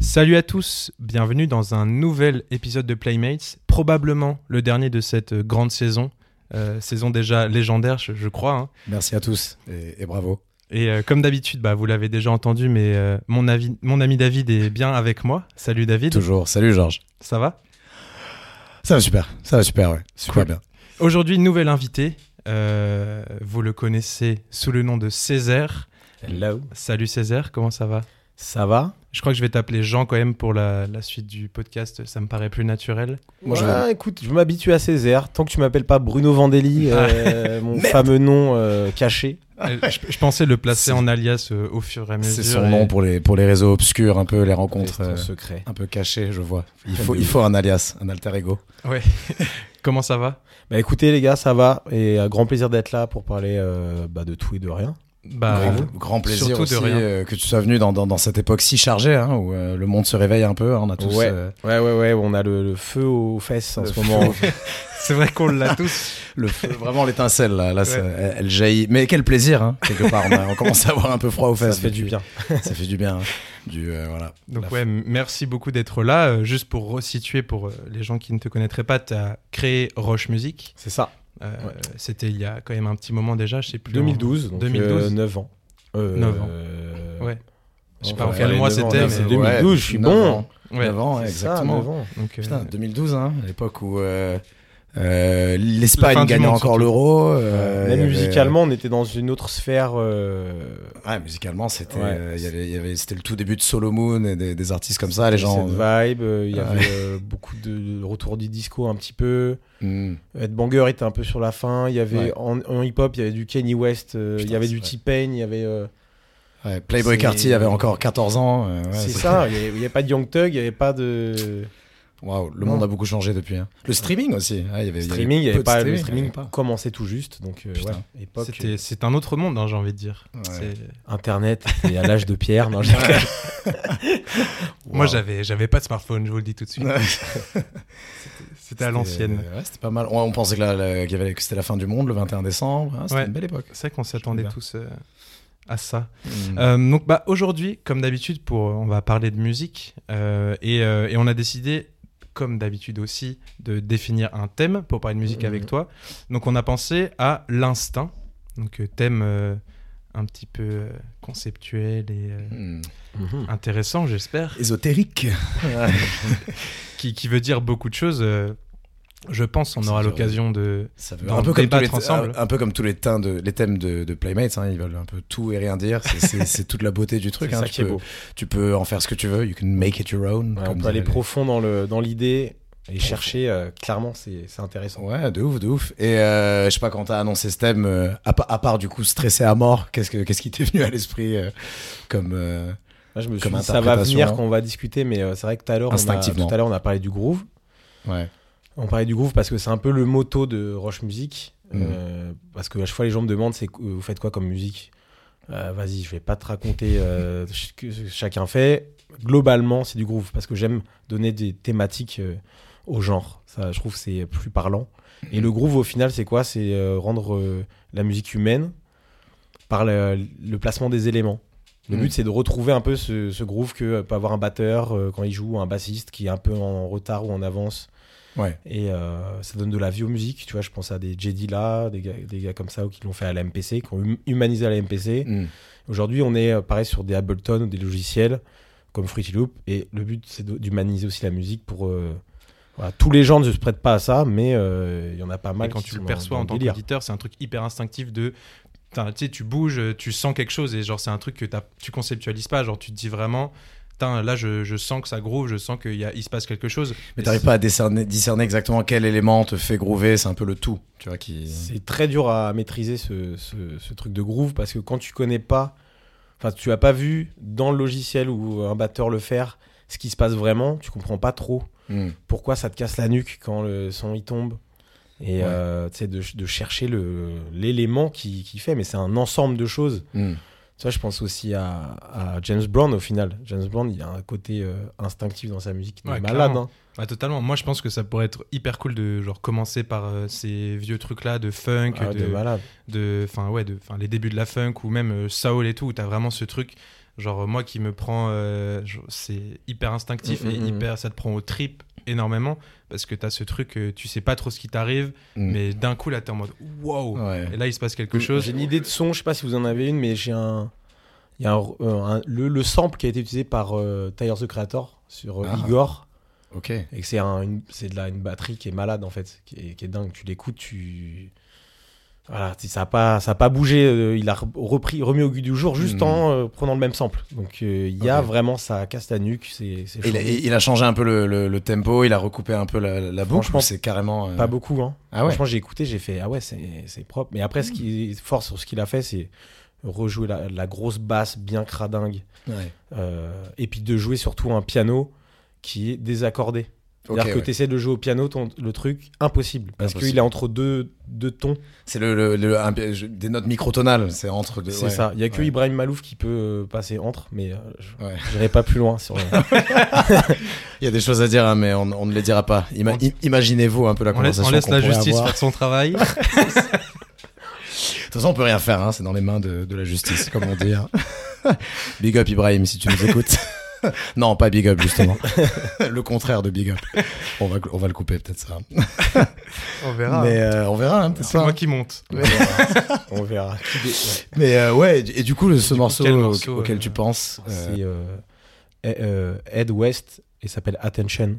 Salut à tous, bienvenue dans un nouvel épisode de Playmates, probablement le dernier de cette grande saison, euh, saison déjà légendaire je, je crois. hein. Merci à tous et, et bravo. Et euh, comme d'habitude, bah, vous l'avez déjà entendu, mais euh, mon, avi- mon ami David est bien avec moi. Salut David, Toujours. Salut Georges. ça va? Ça va super. Ça va super, ouais. Super Cool. bien. Aujourd'hui, nouvel invité, euh, vous le connaissez sous le nom de Césaire. Hello. Salut Césaire, comment ça va? Ça va? Je crois que je vais t'appeler Jean quand même pour la, la suite du podcast, ça me paraît plus naturel. Moi, Ouais, écoute, je m'habitue à Césaire. Tant que tu m'appelles pas Bruno Vandelli, euh, mon fameux nom euh, caché. Euh, je, je pensais le placer en alias euh, au fur et à mesure. C'est son et- nom pour les, pour les réseaux obscurs, un peu les rencontres euh, secret. un peu cachées, je vois. Il faut, il faut un alias, un alter ego. Ouais. Comment ça va? Bah écoutez les gars, ça va. Et un grand plaisir d'être là pour parler euh, bah, de tout et de rien. Bah, grand, grand plaisir aussi rien. euh, que tu sois venu dans, dans, dans cette époque si chargée, hein, où euh, le monde se réveille un peu. hein, on a tous. Ouais. euh, Ouais, ouais, ouais. On a le, le feu aux fesses en Le ce moment. c'est vrai qu'on l'a tous. le feu, vraiment l'étincelle là, là ça- elle, elle jaillit. Mais quel plaisir, hein, quelque part. On, a- on commence à avoir un peu froid aux Ça fesses. fait du bien. Ça fait du bien. hein. Du euh, voilà. Donc ouais, merci beaucoup d'être là. Euh, juste pour resituer pour euh, les gens qui ne te connaîtraient pas, tu as créé Roche Music. C'est ça. Euh, Ouais. C'était il y a quand même un petit moment déjà, je sais plus. en- 2012. Donc 2012. euh, 9 ans. Euh, 9 ans. euh, Ouais. Je sais pas en quel mois 9 ans, c'était, mais C'est ouais. 2012, je suis 9 bon. ans. Ouais. 9 ans, ça, exactement. 9 ans. Donc, euh, Putain, 2012, hein, à l'époque où euh, euh, l'Espagne gagnait encore l'euro. euh, Même musicalement, on était dans une autre sphère. euh, Ouais, musicalement, c'était Ouais. euh, il y avait- il y avait- c'était le tout début de Solo Moon et des, des artistes comme ça, les gens. cette euh, vibe. euh, Il y avait euh, beaucoup de retour du disco un petit peu. hmm. Ed Banger était un peu sur la fin. Il y avait Ouais. en, en hip-hop, il y avait du Kanye West. euh, il y avait du. T-Pain. Il y avait. euh, Ouais, Playboy Carty avait encore 14 ans. euh, ouais, c'est ça. Il y avait- il y avait pas de Young Thug. Il y avait pas de Waouh, le Non. monde a beaucoup changé depuis. hein. Le streaming aussi. il y avait, il y streaming. Il y peu avait de pas le streaming, streaming. y avait pas. Commençait tout juste. Donc euh, ouais, époque. c'était- c'est un autre monde, hein, j'ai envie de dire. Ouais. Internet. Et à l'âge de pierre. Non, Moi, j'avais, j'avais pas de smartphone, je vous le dis tout de suite. Ouais. C'était à l'ancienne. C'était- ouais, c'était pas mal. On pensait que, la- la- qu'il y avait- que c'était la fin du monde le 21 décembre. hein, c'était Ouais. une belle époque. C'est vrai qu'on s'attendait tous euh, à ça. Hmm. Euh, donc bah, aujourd'hui, comme d'habitude, pour on va parler de musique euh, et, euh, et on a décidé, comme d'habitude aussi, de définir un thème pour parler de musique Mhm. avec toi. Donc on a pensé à l'instinct, donc euh, thème euh, un petit peu euh, conceptuel et euh, Hmm. Mhm. intéressant, j'espère, Ésotérique. qui, qui veut dire beaucoup de choses. euh, je pense on Ça aura l'occasion de. Ça veut un peu comme tous les, débattre ensemble. un, un peu comme tous les thèmes de, les thèmes de, de Playmates, hein, ils veulent un peu tout et rien dire. C'est- toute la beauté du truc. C'est hein, ça tu, qui est peux, beau. tu peux en faire ce que tu veux. You can make it your own. Ouais, on peut aller les- profond dans le dans l'idée et chercher. euh, clairement, c'est intéressant. Ouais, de ouf, de ouf. Et euh, je sais pas quand t'as annoncé ce thème, euh, à, pa- à part du coup stressé à mort, qu'est-ce que qu'est-ce qui t'est venu à l'esprit euh, comme euh, Là, je me suis Comme dit, ça va venir hein. quand on va discuter, mais euh, c'est vrai que tout à l'heure, tout à l'heure, on a parlé du groove. ouais. On parlait du groove parce que c'est un peu le motto de Roche Music. Mhm. Euh, parce que à chaque fois, les gens me demandent, c'est vous faites quoi comme musique Euh, Vas-y, je vais pas te raconter euh, ce que chacun fait. Globalement, c'est du groove parce que j'aime donner des thématiques au genre. Ça, je trouve, que c'est plus parlant. Et le groove, au final, c'est quoi? C'est rendre la musique humaine par le, le placement des éléments. Le Mhm. but, c'est de retrouver un peu ce, ce groove que peut avoir un batteur quand il joue, un bassiste qui est un peu en retard ou en avance. Ouais. Et euh, ça donne de la vie aux musiques. Tu vois, je pense à des JD là, des gars, des gars comme ça qui l'ont fait à la MPC, qui ont hum- humanisé à la MPC. Hmm. Aujourd'hui, on est euh, pareil sur des Ableton ou des logiciels comme Fruity Loop. Et le but, c'est d'humaniser aussi la musique pour. euh, voilà. Tous les gens ne se prêtent pas à ça, mais euh, il y en a pas Et mal. quand qui tu le perçois en tant qu'auditeur, c'est un truc hyper instinctif de. Tu sais, tu bouges, tu sens quelque chose et genre c'est un truc que tu conceptualises pas. Genre tu te dis vraiment, Putain, là je, je sens que ça groove, je sens qu'il y a- il se passe quelque chose. Mais t'arrives pas à discerner, discerner exactement quel élément te fait groover, c'est un peu le tout, tu vois, qui... C'est très dur à maîtriser ce, ce- ce truc de groove parce que quand tu connais pas, enfin tu as pas vu dans le logiciel ou un batteur le faire, ce qui se passe vraiment, tu comprends pas trop Hmm. pourquoi ça te casse la nuque quand le son il tombe. Et Ouais. euh, tu sais, de, de chercher le- l'élément qui, qui fait, mais c'est un ensemble de choses. Hmm. Ça, je pense aussi à, à James Brown au final. James Brown, il a un côté euh, instinctif dans sa musique, Ouais, malade. hein. Totalement. Moi, je pense que ça pourrait être hyper cool de genre commencer par euh, ces vieux trucs-là de funk, Ah, de de, malade. de, ouais, de, les débuts de la funk ou même euh, soul et tout. Où t'as vraiment ce truc, genre moi qui me prend, euh, c'est hyper instinctif Mm, et mm, mm. hyper, ça te prend au trip énormément parce que t'as ce truc, euh, tu sais pas trop ce qui t'arrive, mais d'un coup là t'es en mode wow. Ouais. Et là il se passe quelque chose. J'ai une idée de son, je sais pas si vous en avez une, mais j'ai un. Il y a un, euh, un- le, le sample qui a été utilisé par euh, Tyler the Creator sur euh, Ah. Igor. Ok. Et que c'est un, une, c'est de la, une batterie qui est malade en fait, qui est, qui est dingue. Tu l'écoutes, tu. Voilà, ça a pas, ça a pas bougé. euh, il a re- repris, remis au goût du jour juste Mhm. en euh, prenant le même sample. Donc euh, il y a vraiment ça casse la nuque. C'est, il, a, chaud. il a changé un peu le, le- le tempo, il a recoupé un peu la, la boucle. C'est carrément. Pas beaucoup, hein. Ah ouais. Franchement, j'ai écouté, j'ai fait ah ouais, c'est, propre. Mais après, ce qui fort sur ce qu'il a fait, c'est rejouer la, la grosse basse bien cradingue. Ouais. Et puis de jouer surtout un piano qui est désaccordé. C'est-à-dire que ouais. tu essaies de jouer au piano, ton- le truc, impossible. Parce qu'il est entre deux, deux tons. C'est le, le- le- un- je- des notes microtonales. C'est entre deux. C'est ouais. ça. Il y a que Ouais. Ibrahim Malouf qui peut euh, passer entre, mais euh, je Ouais. n'irai pas plus loin. Sur, Il y a des choses à dire, hein, mais on, on ne les dira pas. Ima- Imaginez-vous un peu la On laisse, conversation. on laisse la justice avoir. faire son travail. De toute façon, on peut rien faire. hein, C'est dans les mains de, de la justice, comme on dit. hein. big up Ibrahim, si tu nous écoutes. non, pas big up justement. le contraire de big up. On va, on va le couper peut-être ça. on verra. Mais euh, on verra. Hein, c'est moi qui monte. Mais, on verra. Mais, euh, ouais. Et du coup, le, ce coup, morceau, quel au- morceau, auquel euh, tu penses euh, C'est euh, Ed- euh, West et s'appelle Attention.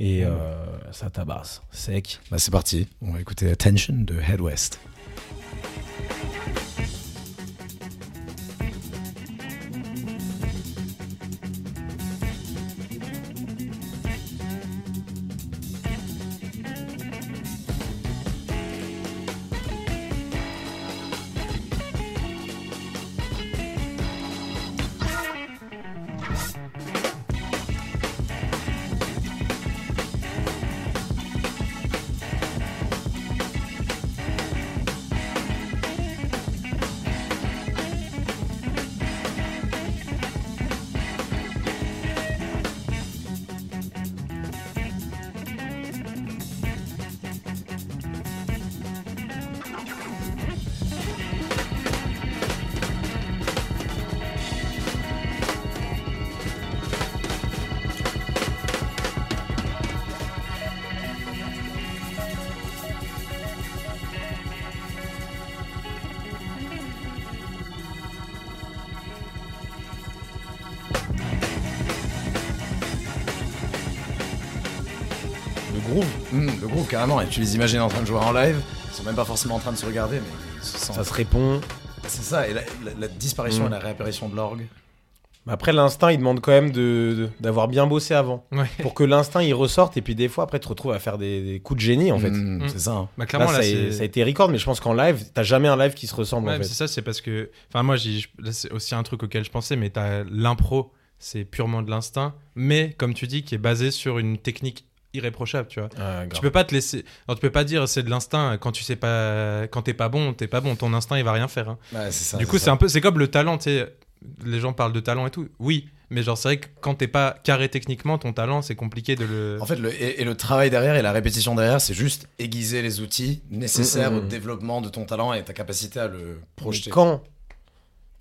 Et euh, ça tabasse, sec. bah, c'est parti. On va écouter Attention de Head West. Carrément. Et tu les imagines en train de jouer en live. Ils sont même pas forcément en train de se regarder, mais ils se sentent. ça se répond. C'est ça. Et la, la- la disparition Mm. et la réapparition de l'orgue. Après, l'instinct, il demande quand même de- de- d'avoir bien bossé avant. Ouais. Pour que l'instinct, il ressorte. Et puis, des fois, après, tu te retrouves à faire des, des coups de génie, en fait. Mm, Mm. C'est ça. hein. Bah, clairement, ça, là, a, c'est- ça a été record, mais je pense qu'en live, t'as jamais un live qui se ressemble, Ouais, en mais fait. c'est ça, c'est parce que. Enfin, moi, c'est aussi un truc auquel je pensais, mais t'as l'impro, c'est purement de l'instinct, mais comme tu dis, qui est basé sur une technique irréprochable, tu vois. Ah. Tu peux pas te laisser. Non, tu peux pas dire c'est de l'instinct quand tu sais pas. Quand t'es pas bon, t'es pas bon. Ton instinct, il va rien faire. hein. Ouais, c'est ça. du coup, c'est un peu. C'est comme le talent, tu sais. Les gens parlent de talent et tout. Oui, mais genre, c'est vrai que quand t'es pas carré techniquement, ton talent, c'est compliqué de le. En fait, le, et, et le travail derrière et la répétition derrière, c'est juste aiguiser les outils nécessaires Mm, mm, au mm. développement de ton talent et ta capacité à le Mais projeter.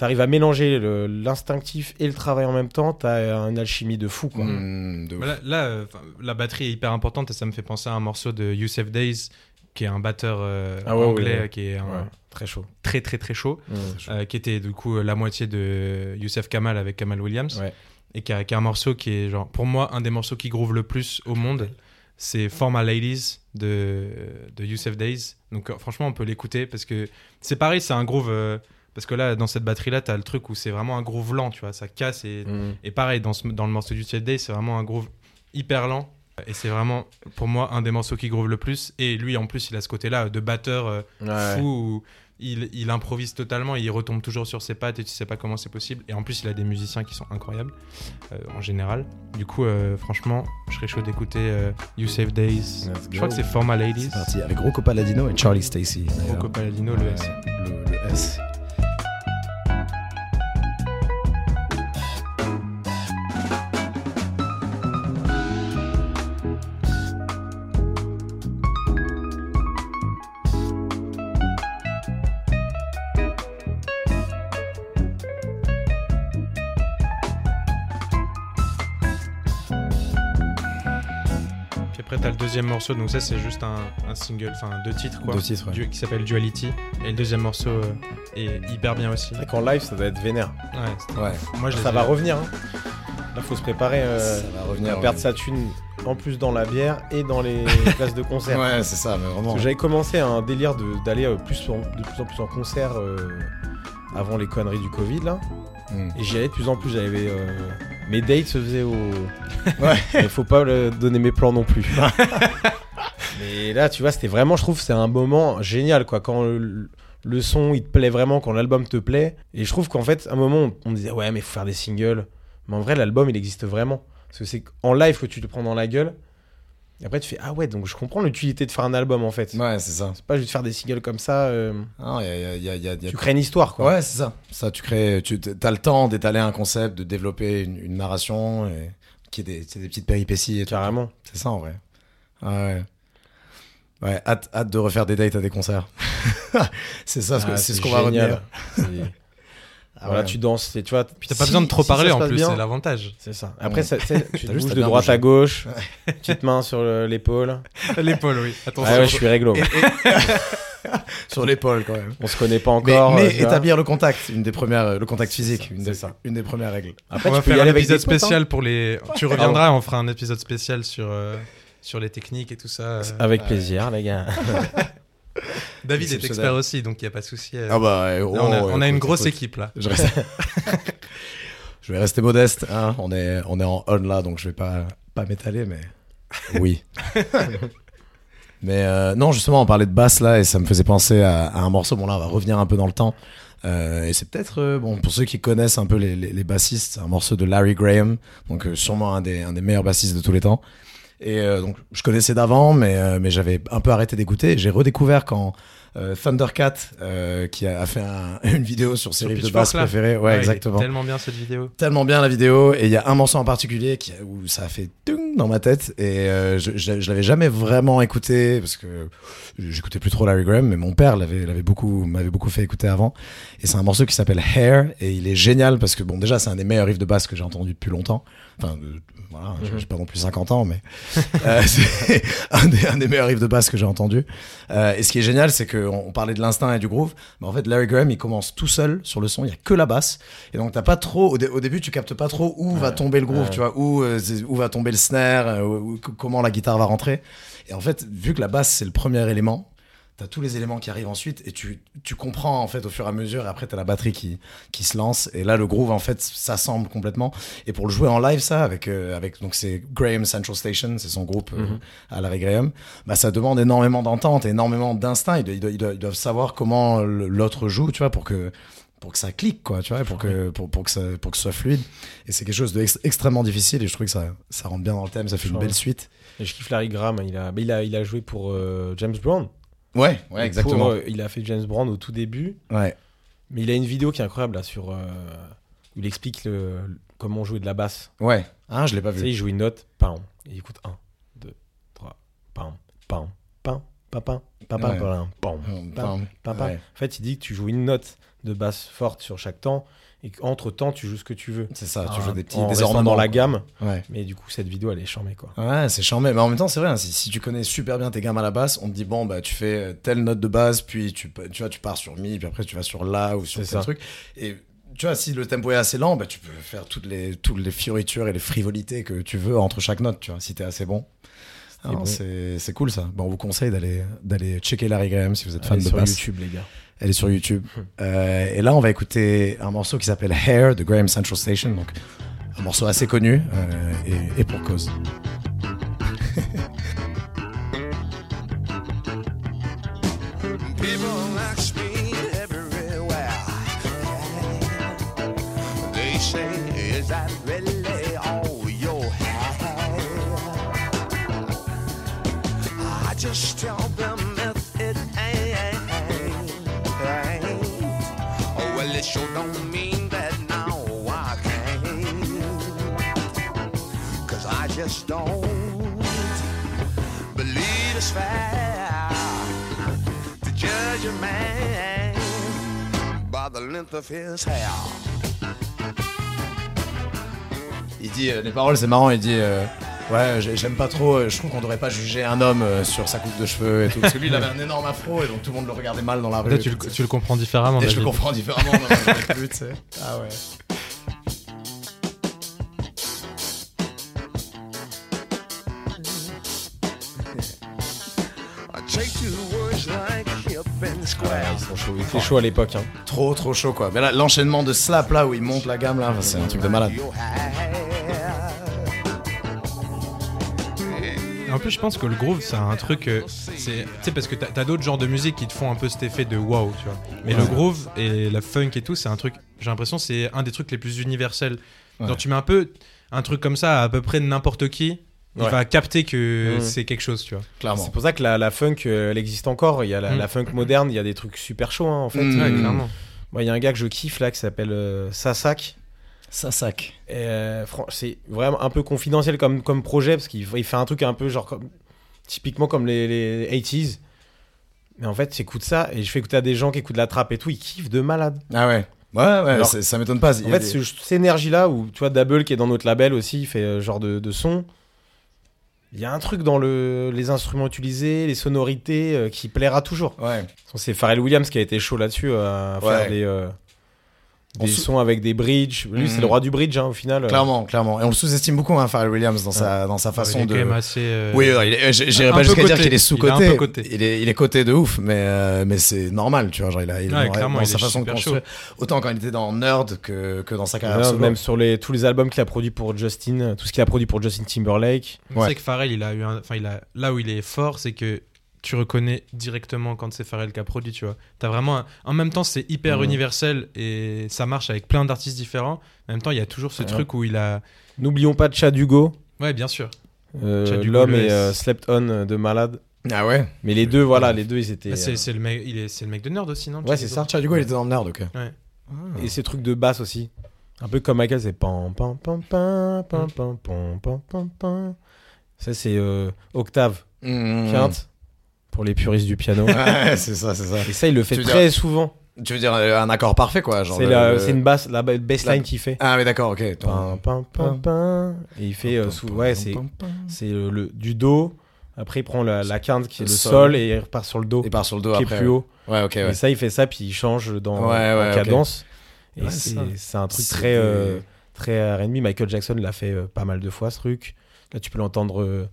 T'arrives à mélanger l'instinctif et le travail en même temps, t'as une alchimie de fou, quoi. Mm, de Là, là, euh, la batterie est hyper importante et ça me fait penser à un morceau de Youssef Days, qui est un batteur euh, Ah ouais, anglais, ouais, ouais. qui est un- Ouais, très chaud. très très très chaud, Mm. euh, qui était du coup la moitié de Youssef Kamal avec Kamal Williams, Ouais. et qui a, qui a un morceau qui est genre, pour moi, un des morceaux qui groove le plus au monde. C'est For My Ladies de, de Youssef Days. Donc franchement, on peut l'écouter parce que c'est pareil, c'est un groove. Parce que là, dans cette batterie-là, t'as le truc où c'est vraiment un groove lent, tu vois, ça casse et Mm. et pareil, dans, ce- dans le morceau du Youssef Days, c'est vraiment un groove hyper lent. Et c'est vraiment, pour moi, un des morceaux qui groove le plus. Et lui, en plus, il a ce côté-là de batteur euh, Ouais. fou où il, il improvise totalement, il retombe toujours sur ses pattes et tu sais pas comment c'est possible. Et en plus, il a des musiciens qui sont incroyables euh, en général. Du coup, euh, franchement, je serais chaud d'écouter You Save Days. Je crois que c'est For My Ladies. C'est parti avec Rocco Palladino et Charlie Stacy. Rocco Palladino, le S. Le, le S. t'as le deuxième morceau, donc ça, c'est juste un, un single, enfin deux titres, quoi. Deux titres, ouais. Du- qui s'appelle Duality. Et le deuxième morceau euh, est hyper bien aussi. C'est qu'en live, ça doit être vénère. Ouais, moi, je Ça ai- va revenir. Hein. Là, faut se préparer euh, ça va revenir. à perdre sa thune en plus dans la bière et dans les places de concert. Ouais, c'est ça, mais vraiment. j'avais commencé un délire de- d'aller euh, plus en- de plus en plus en concert euh, avant les conneries du Covid là. Mm. Et j'y allais de plus en plus. J'avais euh, mes dates se faisaient au. Ouais. Il faut pas le- donner mes plans non plus. Mais là, tu vois, c'était vraiment, je trouve, c'est un moment génial quoi. Quand le, le son il te plaît vraiment, quand l'album te plaît. Et je trouve qu'en fait, à un moment, on, on disait ouais, mais faut faire des singles. Mais en vrai, l'album il existe vraiment. Parce que c'est en live que tu te prends dans la gueule. Et après, tu fais ah ouais, donc je comprends l'utilité de faire un album en fait. Ouais, c'est ça. C'est pas juste faire des singles comme ça. euh, Non, y a, y a- y a- tu crées une histoire quoi. Ouais, c'est ça. Ça, tu crées. Tu as le temps d'étaler un concept, de développer une, une narration, et qui est des, des petites péripéties et tout. Carrément. C'est ça en vrai. Ouais. Ouais, hâte, hâte de refaire des dates à des concerts. c'est ça, Ah, c'est ce qu'on va retenir. Ah voilà, ouais. tu danses, et tu vois. Puis t'as pas besoin de trop parler en plus, c'est l'avantage. C'est ça. Après, Ouais. ça, ça- tu te bouges de droite bouger. à gauche, petite main sur le- l'épaule. L'épaule, oui. Attention. Ah ouais, je suis réglo. Sur l'épaule quand même. On se connaît pas encore. mais euh, établir le contact, une des premières, euh, le contact physique, une, c'est des, ça. une des premières règles. Après, on tu va peux y faire un épisode hein. spécial pour les. Tu reviendras, on fera un épisode spécial sur, euh, sur les techniques et tout ça. Avec plaisir, les gars. David est expert aussi, donc il n'y a pas de souci. euh. Ah bah, Là, on a, ouais, on a une grosse écoute. équipe là. Je, reste- je vais rester modeste. Hein. On, est, on est en on là, donc je vais pas, pas m'étaler, mais oui. mais euh, non, justement, on parlait de basse là, et ça me faisait penser à, à un morceau. Bon, là, on va revenir un peu dans le temps. Euh, et c'est peut-être, euh, bon, pour ceux qui connaissent un peu les, les, les bassistes, un morceau de Larry Graham, donc sûrement un des, un des meilleurs bassistes de tous les temps. Et euh, donc, je connaissais d'avant, mais, euh, mais j'avais un peu arrêté d'écouter. J'ai redécouvert quand euh, Thundercat, qui a, a fait un- une vidéo sur ses riffs de basse préférés. Ouais, est exactement. Tellement bien cette vidéo. Tellement bien la vidéo. Et il y a un morceau en particulier qui, où ça a fait tung dans ma tête. Et je, je, je l'avais jamais vraiment écouté parce que j'écoutais plus trop Larry Graham, mais mon père l'avait, l'avait beaucoup, m'avait beaucoup fait écouter avant. Et c'est un morceau qui s'appelle Hair. Et il est génial parce que, bon, déjà, c'est un des meilleurs riffs de basse que j'ai entendu depuis longtemps. Enfin, voilà, j'ai- Mhm. j'ai pas non plus 50 ans, mais euh, c'est un des, un des meilleurs riffs de basse que j'ai entendu. Euh, et ce qui est génial, c'est qu'on on parlait de l'instinct et du groove, mais en fait, Larry Graham, il commence tout seul sur le son, il y a que la basse. Et donc, t'as pas trop, au, dé- au début, tu captes pas trop où va tomber le groove, ouais. tu vois, où, euh, où va tomber le snare, où- où- comment la guitare va rentrer. Et en fait, vu que la basse, c'est le premier élément, t'as tous les éléments qui arrivent ensuite et tu, tu comprends en fait au fur et à mesure. Et après, t'as la batterie qui, qui se lance. Et là, le groove, en fait, s'assemble complètement. Et pour le jouer en live, ça, avec, euh, avec donc c'est Graham Central Station, c'est son groupe euh, Mhm. à Larry Graham, bah, ça demande énormément d'entente, énormément d'instinct. Ils, doivent- ils ils savoir comment l'autre joue, tu vois, pour que pour que ça clique quoi tu vois pour que pour, pour que ça pour que ce soit fluide et c'est quelque chose de ex- extrêmement difficile et je trouve que ça ça rentre bien dans le thème ça fait une belle suite Et je kiffe Larry Graham. Il a, il a, il a joué pour euh, James Brown. Ouais ouais Pour, exactement euh, il a fait James Brown au tout début. ouais Mais il a une vidéo qui est incroyable là sur. euh, où il explique le, comment jouer de la basse. ouais ah je l'ai pas Tu sais, vu il joue une note, pam. Et il écoute 1, 2, 3, pam, pam, pam, pam, pam, pam, pam, Ouais. pam, pam, Hum, pam, pam. pam, pam. Ouais. En fait, il dit que tu joues une note de basse forte sur chaque temps et qu'entre temps, tu joues ce que tu veux. c'est ça tu Ah, joues des petits en des ornements dans la gamme. ouais Mais du coup, cette vidéo, elle est charmée quoi. Ouais, c'est charmé. Mais en même temps, c'est vrai, hein, si, si tu connais super bien tes gammes à la basse, on te dit, bon, bah, tu fais euh, telle note de base, puis tu, tu vois, tu pars sur mi, puis après tu vas sur la ou sur tel ça. truc. Et tu vois, si le tempo est assez lent, bah, tu peux faire toutes les, toutes les fioritures et les frivolités que tu veux entre chaque note, tu vois, si t'es assez bon. C'est cool ça. Bon, on vous conseille d'aller d'aller checker Larry Graham si vous êtes fan de sur basse. YouTube, les gars. Elle est sur YouTube. Euh, et là, on va écouter un morceau qui s'appelle Hair de Graham Central Station. Donc, un morceau assez connu euh, et, pour cause. Just don't believe it's fair to judge a man by the length of his hair. Il dit, euh, les paroles, c'est marrant, il dit euh, Ouais, j'ai- j'aime pas trop. euh, Je trouve qu'on devrait pas juger un homme euh, sur sa coupe de cheveux et tout. Parce que lui, il avait un énorme afro et donc tout le monde le regardait mal dans la rue. Tu, le- tu le comprends différemment. Et je le comprends différemment. non, je plus, tu sais. Ah ouais. Ils sont chauds. C'était chaud à l'époque. Hein. Trop, trop chaud quoi. Mais là, l'enchaînement de slap là où il monte la gamme là, c'est un truc de malade. En plus, je pense que le groove, c'est un truc. euh, c'est, tu sais, parce que t'as, d'autres genres de musique qui te font un peu cet effet de wow, tu vois. Mais le groove et la funk et tout, c'est un truc. J'ai l'impression que c'est un des trucs les plus universels. Ouais. Genre, tu mets un peu un truc comme ça à à peu près n'importe qui, il Ouais. va capter que Mhm. c'est quelque chose, tu vois. Clairement. C'est pour ça que la, la funk, euh, elle existe encore. Il y a la, Mm. la funk moderne, il y a des trucs super chauds hein, en fait. Mm. Ouais, clairement. Moi, il y a un gars que je kiffe là qui s'appelle euh, Sasak. Et, euh, c'est vraiment un peu confidentiel comme, comme projet parce qu'il il fait un truc un peu genre comme, typiquement comme les, les 80s. Mais en fait, j'écoute ça et je fais écouter à des gens qui écoutent la trappe et tout, ils kiffent de malade. Ah ouais. Ouais, ouais, Alors- ça m'étonne pas. En fait, des- ce- cette énergie-là, où tu vois, Double qui est dans notre label aussi, il fait euh, genre de, de son. Il y a un truc dans le, les instruments utilisés, les sonorités euh, qui plaira toujours. Ouais. C'est Pharrell Williams qui a été chaud là-dessus à Ouais. faire des, euh, des sons avec des bridges. Lui, c'est le roi du bridge hein, au final. Clairement, clairement. Et on le sous-estime beaucoup, hein, Pharrell Williams, dans sa, dans sa façon il est de. quand même assez. euh, Oui, il j'irais un pas jusqu'à dire qu'il est Il est sous-côté. coté. Il est, il est coté de ouf, mais, euh, mais c'est normal, tu vois. Genre, il a, il Ouais, dans, il sa façon de construire. Autant quand il était dans Nerd que, que dans sa carrière même sur les, tous les albums qu'il a produits pour Justin, tout ce qu'il a produit pour Justin Timberlake. On Ouais. sait que Pharrell, il a eu un... enfin, il a... là où il est fort, c'est que tu reconnais directement quand c'est Pharrell qui a produit, tu vois. T'as vraiment un- En même temps, c'est hyper universel et ça marche avec plein d'artistes différents. En même temps, il y a toujours ce Ouais. truc où il a... N'oublions pas Chad Hugo, Ouais, bien sûr. euh, Chad Hugo, l'homme le et euh, Slept On de malade. Ah ouais Mais les deux, voilà, les deux, ils étaient. Bah, c'est euh, c'est le, mec... il est... c'est le mec de Nerd aussi, non? Ouais, c'est ça. Chad Hugo, il était dans Nerd, ok. Ouais. Et ces trucs de basse aussi. Un peu comme Michael, c'est pam pam pam pam pam pam pam pam pam pam. Ça, c'est euh, octave, Mmh. quinte, pour les puristes du piano. Ouais, c'est ça, c'est ça. Et ça, il le fait Tu très souvent. Tu veux dire euh, un accord parfait, quoi. C'est le- la- une basse, la ba- bassline La- qu'il fait. Ah, mais d'accord, ok. Pam, pam, pam. Et il fait euh, sous- ouais, c'est le, le- du do. Après, il prend la, la quinte qui est Le sol. sol et il repart sur le do Il part sur le dos qui après. est plus haut. Ouais, ok, ouais. Et ça, il fait ça, puis il change dans Ouais, ok. cadence. Et Ouais, c'est un truc très, euh, très R&B. Michael Jackson l'a fait euh, pas mal de fois, ce truc. Là, tu peux l'entendre euh,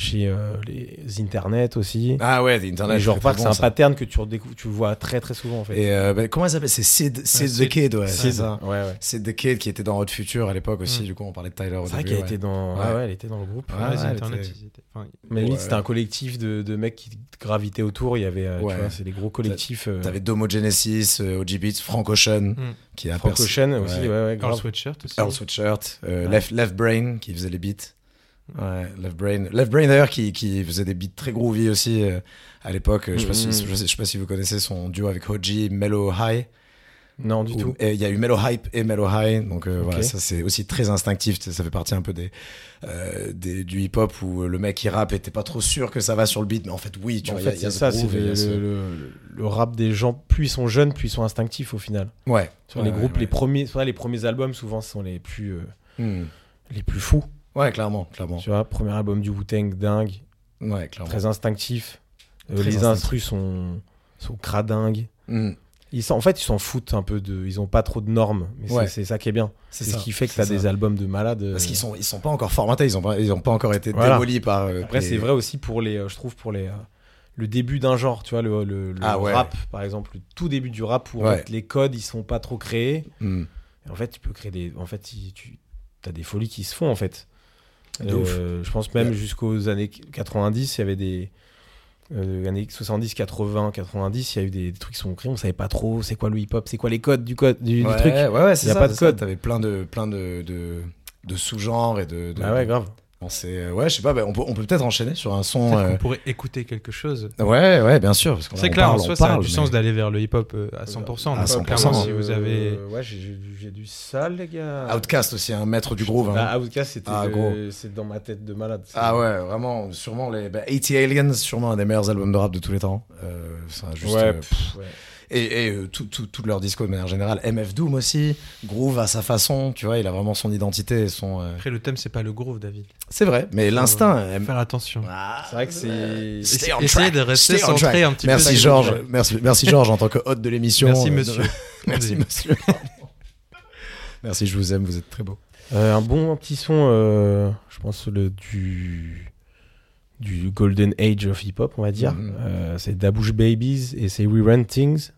chez euh, les internets aussi. Ah ouais, Internet. et je très, repars très que c'est bon, un ça. pattern que tu, vois très très souvent en fait. Et euh, bah, comment elle s'appelle C'est Sid, Sid the. Kid, ouais. Sid. ça. Ouais, ouais. Sid the Kid qui était dans Hot Future à l'époque aussi. Mm. Du coup, on parlait de Tyler au C'est vrai début. qu'elle ouais. était dans. Ouais. Ouais, ouais, elle était dans le groupe. Ouais, Ouais, les elle Internet, était- ils étaient- enfin, Mais limite, Ouais. c'était un collectif de, de mecs qui gravitaient autour. Il y avait, euh, Ouais. tu vois, c'est des gros collectifs. Euh, T'avais Domo Genesis, euh, OG Beats, Frank Ocean, Mm. qui a Frank Ocean aussi, ouais, ouais, Earl. Sweatshirt aussi. Earl Sweatshirt, Left Brain qui faisait les beats. Ouais, Left Brain. Left Brain d'ailleurs qui, qui faisait des beats très groovy aussi euh, à l'époque. Je Mhm. je sais- pas si vous connaissez son duo avec Hoji, Mellow High. Non, du Ou- tout. et Il y a eu Mellow Hype et Mellow High, donc euh, voilà, ça c'est aussi très instinctif. Ça fait partie un peu des, euh, des- du hip hop où le mec qui rappe était pas trop sûr que ça va sur le beat, mais en fait oui, tu en vois. y a- y ça, c'est le, ce- le- rap des gens. Plus ils sont jeunes, plus ils sont instinctifs au final. Ouais. Sur Ouais, les groupes, ouais, les premiers, les premiers albums souvent sont les plus, Hmm. les plus fous. Ouais, clairement, clairement. Tu vois, premier album du Wu-Tang, dingue, Ouais, clairement. très instinctif. Euh, Très les instinctif. instrus sont, sont cradingues. Hmm. Ils s'en- en fait, ils s'en foutent un peu de. Ils ont pas trop de normes. Mais c'est- Ouais. c'est ça qui est bien. C'est ce qui fait que c'est t'as des albums de malades. euh. Parce qu'ils sont, ils sont pas encore formatés, ils ont pas, ils ont pas encore été Voilà. démolis par. euh, Après, les- c'est vrai aussi pour les. euh, Je trouve pour les. le début d'un genre, tu vois, le, le- le Ah ouais. rap, par exemple, le tout début du rap où en Ouais. fait, les codes ils sont pas trop créés. Et en fait, tu peux créer des. En fait, tu as des folies qui se font en fait. Euh, je pense même Ouais. jusqu'aux années 90, il y avait des. Euh, années 70, 80, 90, il y a eu des, des trucs qui sont créés, on savait pas trop c'est quoi le hip-hop, c'est quoi les codes du, code, du, truc. ouais, ouais, c'est Y a ça, pas de code. T'avais plein de, plein de, de, de sous-genres et de. de Ah ouais, grave. On s'est- ouais, je sais pas, bah, on peut, on peut peut-être enchaîner sur un son. Euh, qu'on pourrait écouter quelque chose. Ouais, ouais, bien sûr. C'est on clair, parle, en on soi, ça a du mais- sens d'aller vers le hip-hop euh, à 100%. À donc, 100%. Clairement, si Euh, vous avez. Ouais, j'ai- du sale, les gars. Outcast aussi, un maître du groove. hein. Bah, Outcast, c'était Ah, le- c'est dans ma tête de malade. Ah ouais, vraiment, sûrement les. Bah, 80 Aliens, sûrement un des meilleurs albums de rap de tous les temps. Euh, ça a juste, ouais, euh, pff, ouais. Et, et euh, tout, tout, tout leur disco de manière générale. MF Doom aussi, groove à sa façon, tu vois, il a vraiment son identité et son. euh, Après, le thème, c'est pas le groove, David. C'est vrai, mais l'instinct. elle- Faire attention. Ah, C'est vrai que c'est. Essayez track, de rester centré un petit peu Merci sur- Georges, merci, merci Georges en tant que hôte de l'émission. Merci Euh, monsieur. Merci monsieur. merci, je vous aime, vous êtes très beau. Euh, un bon petit son, euh, je pense, le, du, du Golden Age of Hip Hop, on va dire. Mhm. Euh, c'est Dabouche Babies et c'est We Run Things.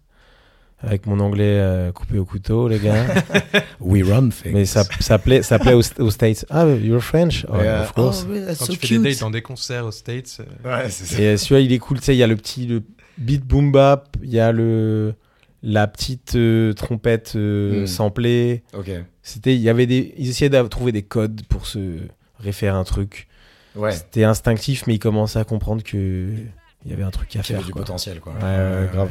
Avec mon anglais euh, coupé au couteau, les gars. We run things. Mais ça, ça plaît, ça plaît aux, aux States. Ah, you're French? Oh, Yeah. of course. Oh, Quand so tu fais cute. des dates dans des concerts aux States, euh, Ouais, c'est ça. Et celui-là, il est cool. Tu sais, il y a le petit le beat boom bap, il y a le la petite euh, trompette euh, Mm. samplée. Ok. C'était, il y avait des, ils essayaient de trouver des codes pour se référer à un truc. Ouais. C'était instinctif, mais ils commençaient à comprendre que il y avait un truc à Il y faire. avait du quoi. potentiel, quoi. Ouais, ouais, grave.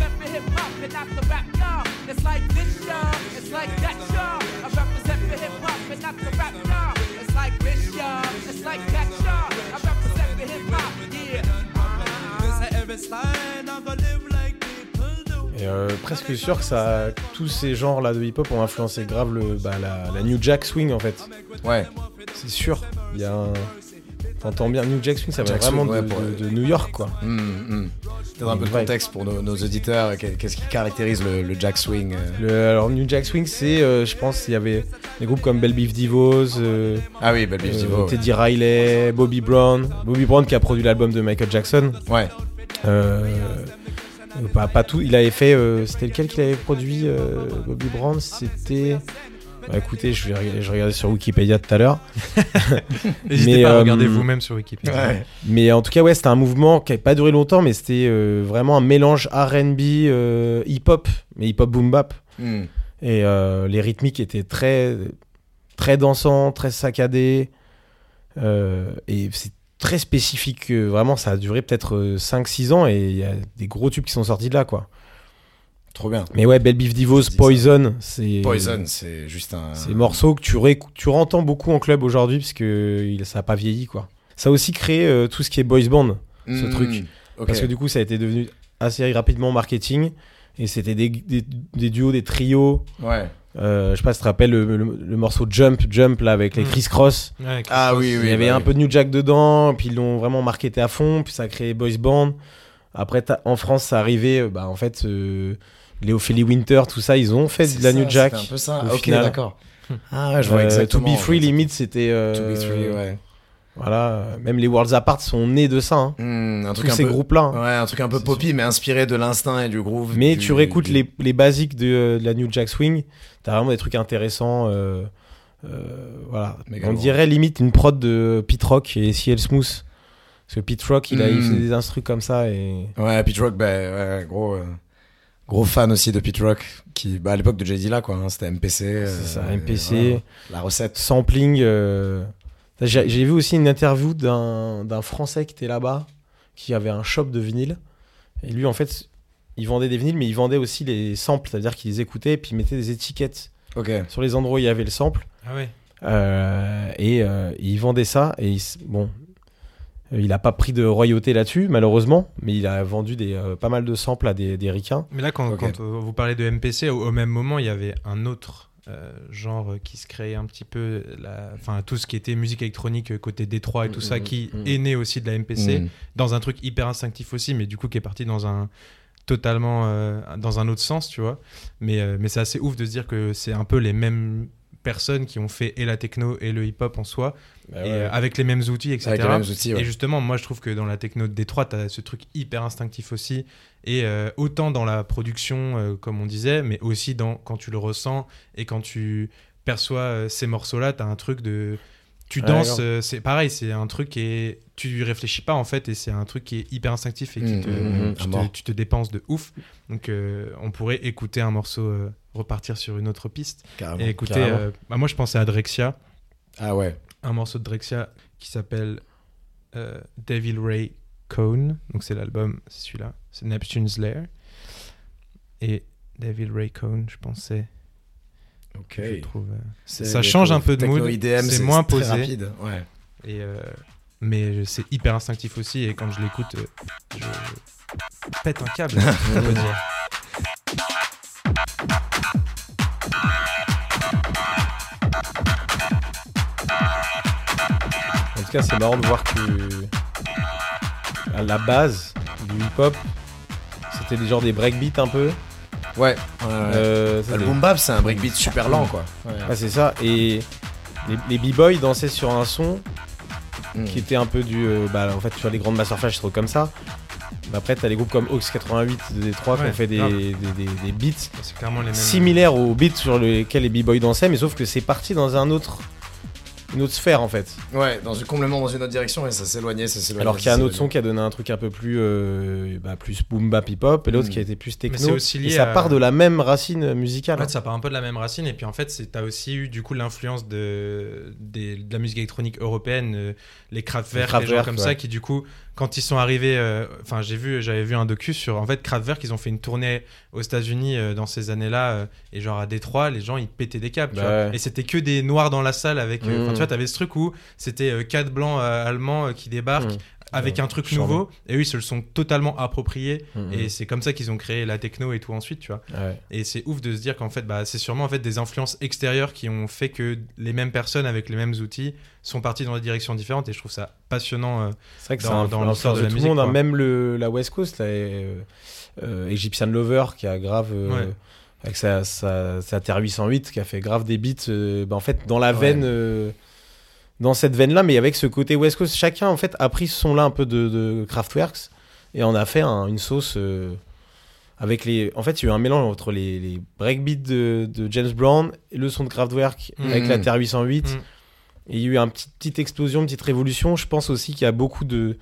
hip hop and not the rap, y'all. It's like this, y'all. It's like that, y'all. I represent for hip hop and not the rap, y'all. It's like this, y'all. It's like that, y'all. I represent for hip hop and not the rap, y'all. It's like this, y'all. It's like that, y'all. I represent for hip hop, yeah. Et euh, presque sûr que ça, tous ces genres là de hip hop ont influencé grave le, bah, la, la New Jack Swing en fait. Ouais. C'est sûr. Il y a un. T'entends bien New Jack Swing, ça va Jack vraiment ouais, de, pour- de- de New York quoi. Peut-être un peu de contexte pour nos, nos auditeurs. Qu'est- Qu'est-ce qui caractérise le, le jack swing euh Le- alors New Jack Swing, c'est, euh, je pense, il y avait des groupes comme Bell Beef Divos, euh, Ah oui, Beef Divo. Teddy Riley, Bobby Brown, Bobby Brown qui a produit l'album de Michael Jackson. Ouais. Pas, pas tout, il avait fait, euh, c'était lequel qu'il avait produit, Bobby Brown, c'était. Bah, écoutez, je vais regarder, je regardais sur Wikipédia tout à l'heure. N'hésitez pas à euh, regarder vous-même sur Wikipédia. Ouais. Mais en tout cas, ouais, c'était un mouvement qui n'avait pas duré longtemps, mais c'était euh, vraiment un mélange RB, euh, hip-hop, mais hip-hop boom bap. Hmm. Et euh, les rythmiques étaient très, très dansants, très saccadés. Euh, et c'est très spécifique. euh, Vraiment, ça a duré peut-être euh, 5-6 ans et il y a des gros tubes qui sont sortis de là, quoi. Trop bien. Mais ouais, Belle Beef Divos. Poison, c'est. Poison, c'est juste un. C'est morceaux que tu, réécou- tu rentends beaucoup en club aujourd'hui parce que il- ça a pas vieilli, quoi. Ça a aussi créé euh, tout ce qui est boys band. ce Hmm, truc. Parce que du coup, ça a été devenu assez rapidement marketing. Et c'était des, des- des duos, des trios. Ouais. Euh, je sais pas si tu te rappelles le, le- le morceau Jump, Jump là avec les Mm. Criss Cross. Ouais, Ah oui, oui. Il y avait bah un oui. peu de New Jack dedans, puis ils l'ont vraiment marketé à fond, puis ça a créé Boys Band. Après, en France, ça arrivait, euh, bah en fait, euh, les Ophélie Winter, tout ça, ils ont fait de la ça, New Jack. un peu ça. ok, d'accord. Ah ouais, je vois Euh, exactement. To Be en Free, fait. limite, c'était. euh, To Be Free, ouais. Voilà, euh, même les Worlds Apart sont nés de ça. Hein. Hmm, un truc Tous un ces peu. groupes-là. hein. Ouais, un truc un peu poppy, mais inspiré de l'instinct et du groove. Mais du- tu réécoutes du- les, les basiques de, euh, de la New Jack Swing, t'as vraiment des trucs intéressants. euh, euh, voilà. Méga On dirait limite une prod de Pete Rock et CL Smooth. Parce que Pete Rock, il, a, il Mm. fait des instrus comme ça et. Ouais, Pete Rock, bah, ouais, gros, euh, gros fan aussi de Pete Rock, qui, bah, à l'époque de Jay-Z là, quoi, hein, c'était MPC. euh, C'est ça, et MPC. voilà, la recette. Sampling. euh, J'ai j'ai vu aussi une interview d'un d'un Français qui était là-bas, qui avait un shop de vinyle. Et lui, en fait, il vendait des vinyles, mais il vendait aussi les samples, c'est-à-dire qu'il les écoutait et puis il mettait des étiquettes Ok. sur les endroits où il y avait le sample. Ah ouais. Euh, et euh, il vendait ça et il, bon il a pas pris de royauté là-dessus malheureusement mais il a vendu des, euh, pas mal de samples à des, des ricains Mais là, quand, euh, vous parlez de MPC, au, au même moment, il y avait un autre euh, genre qui se créait un petit peu, la- enfin tout ce qui était musique électronique euh, côté Détroit et tout Mm, ça, mm, qui mm. est né aussi de la MPC, dans un truc hyper instinctif aussi, mais du coup qui est parti dans un totalement euh, dans un autre sens, tu vois. Mais, euh, mais c'est assez ouf de se dire que c'est un peu les mêmes personnes qui ont fait et la techno et le hip-hop en soi, et, euh, avec les mêmes outils, etc. Avec les mêmes outils, ouais. Et justement, moi je trouve que dans la techno de Détroit, tu as ce truc hyper instinctif aussi. Et euh, autant dans la production, euh, comme on disait, mais aussi dans, quand tu le ressens et quand tu perçois ces morceaux-là, tu as un truc de. Tu danses, euh, c'est pareil, c'est un truc qui est. Tu réfléchis pas en fait, et c'est un truc qui est hyper instinctif et qui Mmh, te, mmh, tu, te, mort. tu te dépenses de ouf. Donc euh, on pourrait écouter un morceau, euh, repartir sur une autre piste. Carrément. et écouter. euh, bah, moi je pensais à Drexia Ah ouais. un morceau de Drexia qui s'appelle euh, Devil Ray Cone. Donc c'est l'album, c'est celui-là. C'est Neptune's Lair. Et David Ray Cohn, je pensais. Ok. Je trouve. euh, Ça change un peu de mood, c'est moins très posé. rapide. Ouais. Et euh, mais c'est hyper instinctif aussi. Et quand je l'écoute, euh, je pète un câble. on peut dire. En tout cas, c'est marrant de voir que à la base du hip-hop, c'était des genres des breakbeats un peu. Ouais. Euh, ça, le boom bap, c'est un breakbeat super lent, quoi. Ouais, c'est ça. Et les, les b-boys dansaient sur un son Mm. qui était un peu du. euh, bah, en fait, tu vois, les grandes masterflash, c'est trop comme ça. Mais après, t'as les groupes comme Ox 88 de Détroit qui ont fait des, des, des- des beats C'est clairement les mêmes. similaires aux beats sur lesquels les b-boys dansaient, mais sauf que c'est parti dans un autre. Une autre sphère en fait. Ouais, dans une, complètement dans une autre direction et ça s'éloignait, ça s'éloignait. Alors qu'il y a un autre son qui a donné un truc un peu plus, euh, bah, plus boom bap hip hop et l'autre Mm. qui a été plus techno. aussi et ça à- part de la même racine musicale. En fait, ça part un peu de la même racine, et puis en fait, t'as aussi eu du coup l'influence de, des- de la musique électronique européenne, euh, les Kraftwerk, les, gens Kraftwerk, comme ouais. ça, qui du coup, quand ils sont arrivés, euh, enfin, j'ai vu, j'avais vu un docu sur, en fait, Kraftwerk, ils ont fait une tournée aux États-Unis euh, dans ces années-là, euh, et genre à Détroit, les gens ils pétaient des câbles, tu Bah vois. ouais. et c'était que des noirs dans la salle avec, enfin, tu vois, t'avais ce truc où c'était quatre blancs allemands qui débarquent. Mm. Avec Ouais, un truc charmant. nouveau, et eux ils se le sont totalement approprié, Mm, et c'est comme ça qu'ils ont créé la techno et tout ensuite, tu vois. Ouais. Et c'est ouf de se dire qu'en fait, bah, c'est sûrement en fait des influences extérieures qui ont fait que les mêmes personnes avec les mêmes outils sont parties dans des directions différentes. Et je trouve ça passionnant. euh, C'est vrai que dans- dans l'histoire de la tout musique, le monde, hein, même le, la West Coast, là, euh, euh, Egyptian Lover, qui a grave. euh, Ouais. Avec sa, sa, sa Terre 808, qui a fait grave des beats, euh, bah, en fait, dans la Ouais. veine. euh, dans cette veine-là, mais avec ce côté West Coast, chacun, en fait, a pris ce son-là un peu de, de Kraftwerks et en a fait un- une sauce. euh, avec les... En fait, il y a eu un mélange entre les, les breakbeats de, de James Brown et le son de Kraftwerk Mhm. avec la Terre 808. Mhm. Et il y a eu une petite, petite explosion, une petite révolution. Je pense aussi qu'il y a beaucoup de.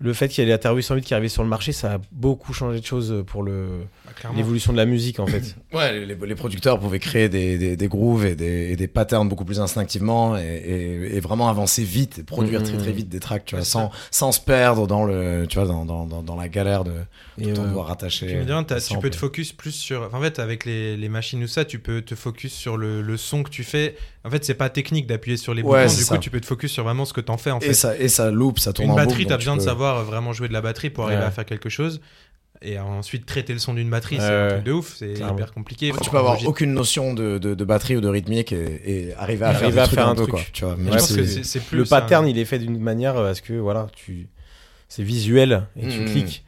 Le fait qu'il y ait la Terre 808 qui arrivée sur le marché, ça a beaucoup changé de choses pour le bah, l'évolution de la musique en fait. Ouais, les, les producteurs pouvaient créer des, des, des grooves et des, et des patterns beaucoup plus instinctivement et, et, et vraiment avancer vite et produire Mhm. très très vite des tracks, tu vois, sans, sans se perdre dans le, tu vois, dans, dans, dans, dans la galère de tout le temps euh, devoir rattacher. Tu peux te focus plus sur. enfin, en fait, avec les, les machines ou ça, tu peux te focus sur le, le son que tu fais. En fait, c'est pas technique d'appuyer sur les Ouais, boutons. Du ça. coup, tu peux te focus sur vraiment ce que t'en fais. En fait. Et ça, et ça loop, ça tourne Une en batterie, t'as besoin de savoir euh, vraiment jouer de la batterie pour arriver Ouais. à faire quelque chose. Et ensuite, traiter le son d'une batterie, c'est un truc de ouf. C'est Clairement. hyper compliqué. Tu peux avoir aucune notion de, de, de batterie ou de rythmique et, et arriver à faire, à un truc. quoi. Tu vois, Je même pense si- que c'est- c'est plus le un- pattern il est fait d'une manière à ce que voilà tu c'est visuel et tu Mhm. cliques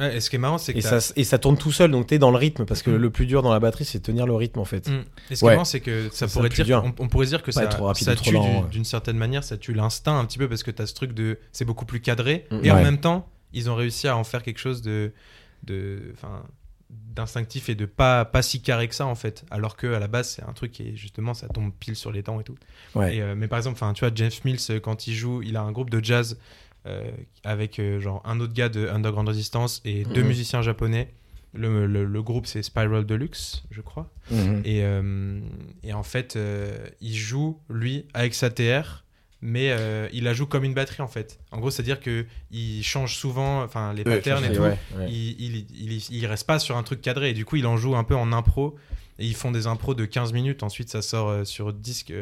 Ouais, et ce qui est marrant, c'est que et t'as- ça et ça tourne tout seul donc t'es dans le rythme parce que Mhm. le plus dur dans la batterie c'est de tenir le rythme en fait. Mm. Et ce qui Ouais. est marrant, c'est que ça pourrait dire, on, on pourrait dire que Pas ça, trop rapide tue d'une certaine manière, ça tue l'instinct un petit peu parce que tu as ce truc de, c'est beaucoup plus cadré. Mm. Et en même temps, ils ont réussi à en faire quelque chose de, d'instinctif et de pas, pas si carré que ça en fait. Alors que à la base, c'est un truc qui est justement, ça tombe pile sur les temps et tout. Ouais. Et, euh, mais par exemple, enfin, tu vois, James Mills euh, quand il joue, il a un groupe de jazz avec euh, genre un autre gars de Underground Resistance et deux Mhm. musiciens japonais. Le, le- le groupe c'est Spiral Deluxe, je crois. Mhm. Et, euh, et en fait, euh, il joue, lui, avec sa TR, mais euh, il la joue comme une batterie, en fait. En gros, c'est-à-dire que il change souvent enfin, les patterns et Et tout. ouais, ouais. Il, il, il, il reste pas sur un truc cadré. Et du coup, il en joue un peu en impro. Et ils font des impros de 15 minutes. Ensuite, ça sort euh, sur disque.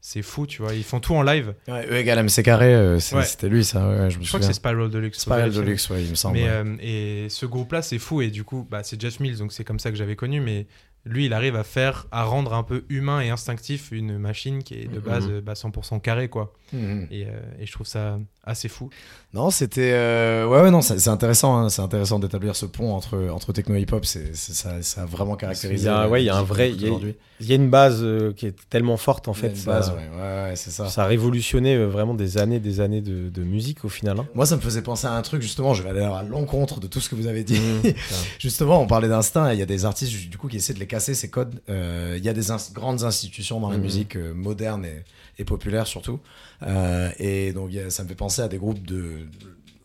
C'est fou, tu vois. Ils font tout en live. Ouais, E égale MC carré, euh, Ouais. c'était lui ça, ouais, je me Je crois que c'est Spiral Deluxe. Spiral. Deluxe, ouais, il me semble. Mais, euh, et ce groupe-là, c'est fou. Et du coup, bah, c'est Jeff Mills, donc c'est comme ça que j'avais connu. Mais lui, il arrive à faire, à rendre un peu humain et instinctif une machine qui est de Mhm. base euh, bah, 100% carré, quoi. Mhm. Et, euh, et je trouve ça assez fou. Non, c'était euh, ouais, ouais, non, c'est c'est intéressant, hein, c'est intéressant d'établir ce pont entre entre techno et hip hop. C'est ça, ça a vraiment caractérisé. Il y a- ouais, il y a un vrai- il y a- aujourd'hui. Il y a une base euh, qui est tellement forte en fait. une ça, base, ouais, ouais, ouais, c'est ça. ça a révolutionné euh, vraiment des années, des années de, de musique au final. hein. Moi, ça me faisait penser à un truc justement. Je vais aller à l'encontre de tout ce que vous avez dit. Mhm. Justement, on parlait d'instinct. et Il y a des artistes du coup qui essaient de les casser ces codes. Euh, Il y a des ins- grandes institutions dans la Mhm. musique euh, moderne et, populaire surtout. Euh, et donc ça me fait penser à des groupes de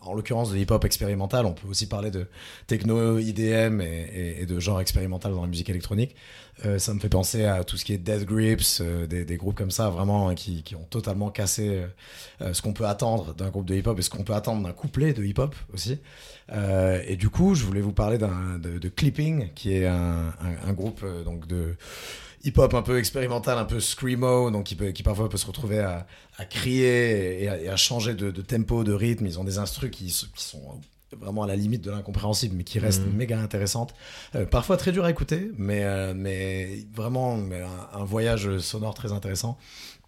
en l'occurrence de hip-hop expérimental, on peut aussi parler de techno, IDM et, de genre expérimental dans la musique électronique. Euh, ça me fait penser à tout ce qui est Death Grips, euh, des, groupes comme ça, vraiment, hein, qui, qui ont totalement cassé ce qu'on peut attendre d'un groupe de hip-hop et ce qu'on peut attendre d'un couplet de hip-hop aussi. Et du coup, je voulais vous parler de, de Clipping, qui est un, un, groupe donc de hip-hop un peu expérimental, un peu screamo, donc qui, peut, qui parfois peut se retrouver à, à crier et à, et à changer de, de tempo, de rythme. Ils ont des instrus qui, sont vraiment à la limite de l'incompréhensible, mais qui restent Mhm. méga intéressantes. Euh, parfois très dur à écouter, mais, euh, mais vraiment mais un, un voyage sonore très intéressant.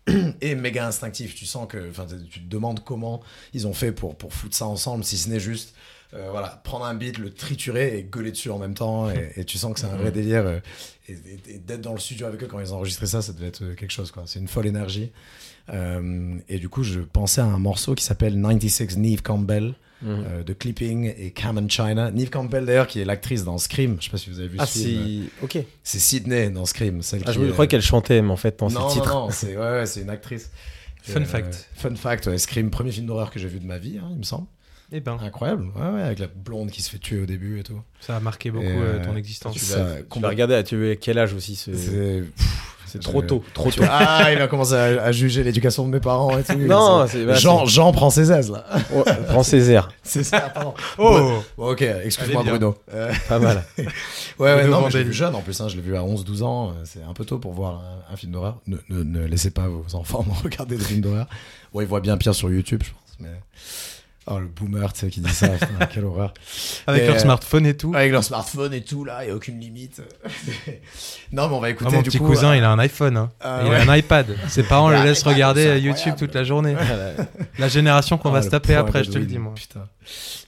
Et méga instinctif, tu sens que, enfin, tu te demandes comment ils ont fait pour, pour foutre ça ensemble, si ce n'est juste euh, voilà, prendre un beat, le triturer et gueuler dessus en même temps. Et, et tu sens que c'est un vrai délire. euh, et et- et d'être dans le studio avec eux quand ils ont enregistré ça, ça devait être euh, quelque chose. quoi. C'est une folle énergie. Euh, et du coup, je pensais à un morceau qui s'appelle 96 Neve Campbell Mhm. de Clipping et Cam and China. Neve Campbell, d'ailleurs, qui est l'actrice dans Scream. Je sais pas si vous avez vu Ah, ce film. Ok. C'est Sydney dans Scream. Celle Ah, je me croyais qu'elle chantait, mais en fait, dans non, ses titres. Non, non, c'est ouais, ouais, c'est une actrice. Fun Euh, fact. Fun fact, ouais, Scream, premier film d'horreur que j'ai vu de ma vie, hein, il me semble. Eh ben, Incroyable, ouais, ouais, avec la blonde qui se fait tuer au début et tout. ça a marqué beaucoup euh, euh, ton existence. Tu Ça, tu regardé à tu veux, quel âge aussi ce... C'est trop je- tôt, trop tôt. Ah, il va commencer à, à juger l'éducation de mes parents et tout. Non, C'est- bah, Jean, Jean prend ses aises là. Oh, prends Césaire, C'est ça, pardon. Oh Bon, ok, excuse-moi. Bruno. Euh, pas mal. ouais, ouais, non, mais je l'ai vu jeune en plus, hein, je l'ai vu à 11-12 ans. euh, C'est un peu tôt pour voir un, un film d'horreur. Ne, ne, ne laissez pas vos enfants regarder des films d'horreur. Bon, ils voient bien pire sur YouTube, je pense. Mais... Oh, le boomer, tu sais, qui dit ça, putain, quelle horreur. Avec Et, leur euh, smartphone et tout. Avec leur smartphone et tout, là, il n'y a aucune limite. non, mais on va écouter Ah, mon du petit coup, cousin, euh, il a un iPhone. hein. Ah, il ouais. a un iPad. Ses parents le laissent regarder euh, YouTube toute la journée. La génération qu'on Ah, va se taper après, je te le dis, moi. Putain.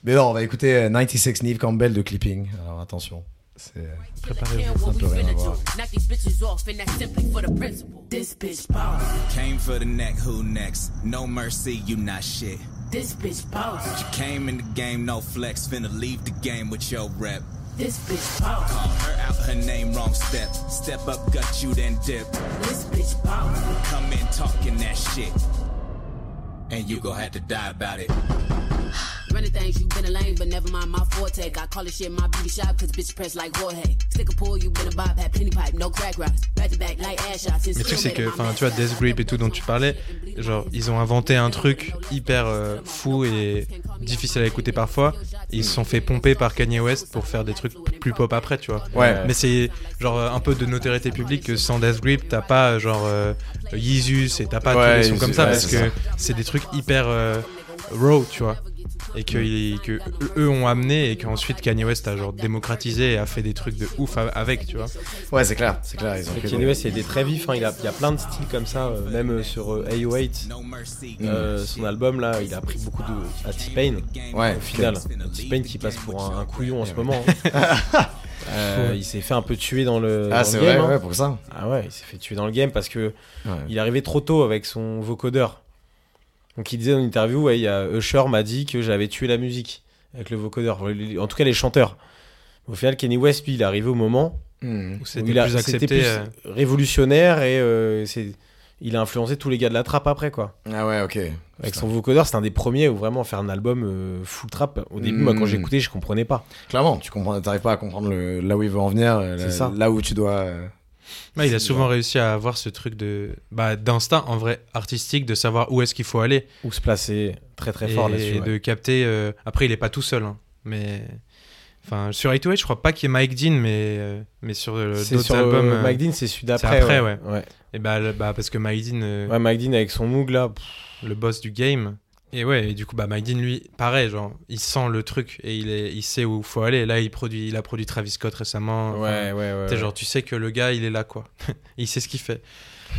Mais non, on va écouter euh, 96 Neve Campbell de Clipping. Alors attention. C'est. Ça rien bitch boss. Came for the neck, who next? No mercy, you not shit. This bitch boss. You came in the game, no flex, finna leave the game with your rep. This bitch boss. Call her out her name, wrong step. Step up, gut you, then dip. This bitch boss. Come in talking that shit. And you gon' have to die about it. Running things, you been a lame, but never mind my forte. I call this shit my beauty shop, cause bitch press like Jorge. Stick a pull, you been a bob, had penny pipe, no crack rocks. Back to back, like ass shots. Le truc, c'est que, enfin, tu vois, Death Grip et tout dont tu parlais, genre, ils ont inventé un truc hyper euh, fou et difficile à écouter parfois. Ils se sont fait pomper par Kanye West pour faire des trucs plus pop après, tu vois. Ouais. Mais c'est genre euh, un peu de notoriété publique que sans Death Grip, t'as pas genre euh, Yeezus et t'as pas Ouais, tous les sons comme ça ouais, parce que c'est des trucs hyper euh, raw, tu vois. Et que, ils- que eux ont amené et qu'ensuite Kanye West a genre démocratisé et a fait des trucs de ouf a- avec, tu vois. Ouais, c'est clair, c'est clair. Ils ont Kanye West, il est très vif, hein, il, a, il y a plein de styles comme ça, euh, même euh, sur euh, AO8, No mercy. euh, son album là, il a pris beaucoup de. à T-Pain, Ouais, au final. T-Pain qui passe pour un, un couillon en ce moment. hein. Euh, il s'est fait un peu tuer dans le, Ah, dans c'est vrai, game. hein. ouais, pour ça. Ah ouais, il s'est fait tuer dans le game parce que Ouais. il est arrivé trop tôt avec son vocodeur. Donc il disait dans une interview, ouais, y a Usher m'a dit que j'avais tué la musique avec le vocodeur. En tout cas les chanteurs. Au final, Kenny West, lui, il est arrivé au moment Hmm. Où c'était plus accepté. plus euh, révolutionnaire et euh, c'est, il a influencé tous les gars de la trappe après quoi. Ah ouais, ok. Avec son vocodeur, c'était un des premiers où vraiment faire un album euh, full trap. Au début, moi, quand Mm. j'écoutais, je comprenais pas. Clairement, tu comprends, t'arrives pas à comprendre le, là où il veut en venir, euh, C'est là, ça. là où tu dois. Euh, il a souvent réussi à avoir ce truc de bah, d'instinct en vrai artistique de savoir où est-ce qu'il faut aller Où se placer très très et fort là-dessus. de capter euh, après il est pas tout seul hein, mais enfin sur 808 je crois pas qu'il y ait Mike Dean mais euh, mais sur euh, d'autres sur albums euh, euh, Mike Dean, c'est celui d'après. après, ouais. ouais. et bah, le- bah parce que Mike Dean euh, Ouais, Mike Dean avec son Moog là. pff, le boss du game et ouais et du coup bah Mike Dean lui pareil genre il sent le truc et il est il sait où faut aller là il produit il a produit Travis Scott récemment Enfin, Ouais, ouais, ouais. genre tu sais que le gars il est là quoi il sait ce qu'il fait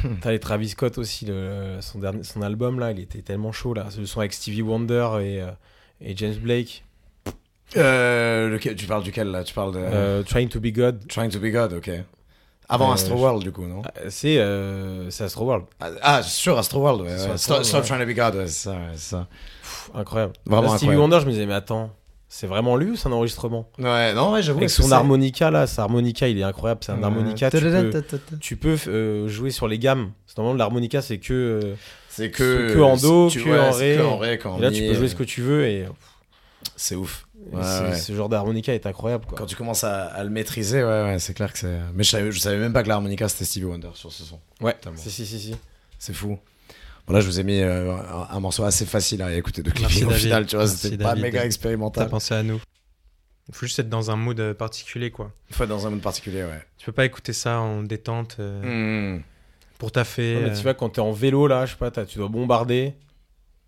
T'as les Travis Scott aussi, le, son, dernier, son album là, il était tellement chaud là. Ce son avec Stevie Wonder et, euh, et James Blake. Euh, lequel- tu parles duquel là? Tu parles de Euh, Trying to be God. Trying to be God, ok. Avant Euh, Astro World, du coup, non? C'est euh, c'est Astro World. Ah, Ah, sur Astro World, ouais. Stop. Trying to be God, ouais, c'est ça, ouais, c'est ça. Pff, incroyable. Vraiment Là, Stevie incroyable. Wonder, je me disais, mais attends, c'est vraiment lui ou c'est un enregistrement? Ouais, non, ouais, j'avoue. Avec son c'est- harmonica là, sa harmonica, il est incroyable. C'est un harmonica. Tu peux, tu peux euh, jouer sur les gammes. Que Normalement, l'harmonica, c'est que. C'est que. que en do, que ouais, en c'est ré. que en ré, qu'en et là, tu peux jouer ce que tu veux. Et C'est ouf. Ouais, ouais. Ce genre d'harmonica est incroyable. Quoi. Quand tu commences à, à le maîtriser, ouais, ouais, c'est clair que c'est. Mais je savais, je savais même pas que l'harmonica c'était Stevie Wonder sur ce son. Ouais, si, si, si. si. C'est fou. Bon, là, je vous ai mis euh, un, un morceau assez facile à écouter de Merci, clipping au David. final, tu vois, c'était pas David. méga T'as expérimental. pensé à nous. Il faut juste être dans un mood euh, particulier, quoi. Faut être dans un mood particulier, ouais. Tu peux pas écouter ça en détente euh, Mmh. pour taffer. Non, mais tu vois, quand t'es en vélo, là, je sais pas, t'as- tu dois bombarder,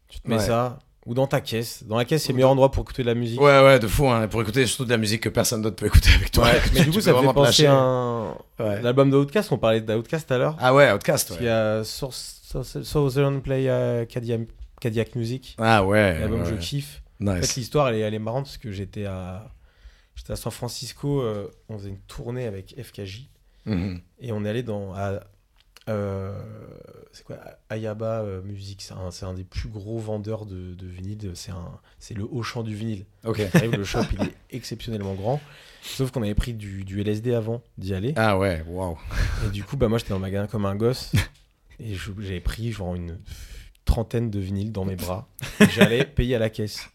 tu te mets Ouais. ça, ou dans ta caisse. Dans la caisse, c'est le meilleur endroit pour écouter de la musique. Ouais, ouais, de fou, hein, pour écouter surtout de la musique que personne d'autre peut écouter avec toi. Ouais, mais du coup, ça me fait penser à un... Ouais. l'album d'Outcast, on parlait d'Outcast tout à l'heure. Ah ouais, Outcast, Il y ouais. a Southern Play euh, Cadillac, Cadillac Music, Ah ouais. l'album ouais, que je ouais. kiffe. En fait, Nice. l'histoire, elle est, elle est marrante parce que j'étais à, j'étais à San Francisco, euh, on faisait une tournée avec FKJ Mhm. et on est allé dans. à- euh, c'est quoi Ayaba euh, Music, c'est un, c'est un des plus gros vendeurs de, de vinyle. C'est un, c'est le haut champ du vinyle. Ok. T'arrives, le shop, il est exceptionnellement grand. Sauf qu'on avait pris du, du LSD avant d'y aller. Ah ouais, waouh. Et du coup, bah, moi, j'étais dans le magasin comme un gosse. et je- j'avais pris genre une trentaine de vinyles dans mes bras. J'allais payer à la caisse.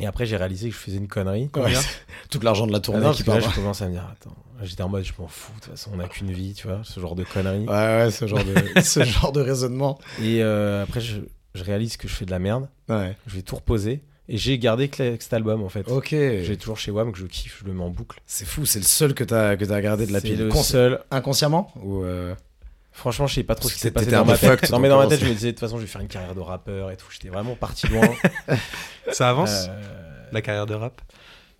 Et après, j'ai réalisé que je faisais une connerie. Ouais, Tout l'argent de la Ah tournée non, qui que là, part. je commence à me dire, attends, j'étais en mode, je m'en fous, de toute façon, on n'a qu'une vie, tu vois, ce genre de conneries. Ouais, ouais, ce genre de, ce genre de raisonnement. Et euh, après, je, je réalise que je fais de la merde, Ouais. je vais tout reposer, et j'ai gardé que cet album, en fait. Ok. J'ai toujours chez WAM que je kiffe, je le mets en boucle. C'est fou, c'est le seul que t'as que t'as gardé de la pile. le seul. Inconsciemment? Ou euh, Franchement, je sais pas trop ce qui s'est que passé dans ma tête. Non, mais dans ma tête, je me disais, de toute façon, je vais faire une carrière de rappeur et tout. J'étais vraiment parti loin. Ça avance, Euh, la carrière de rap?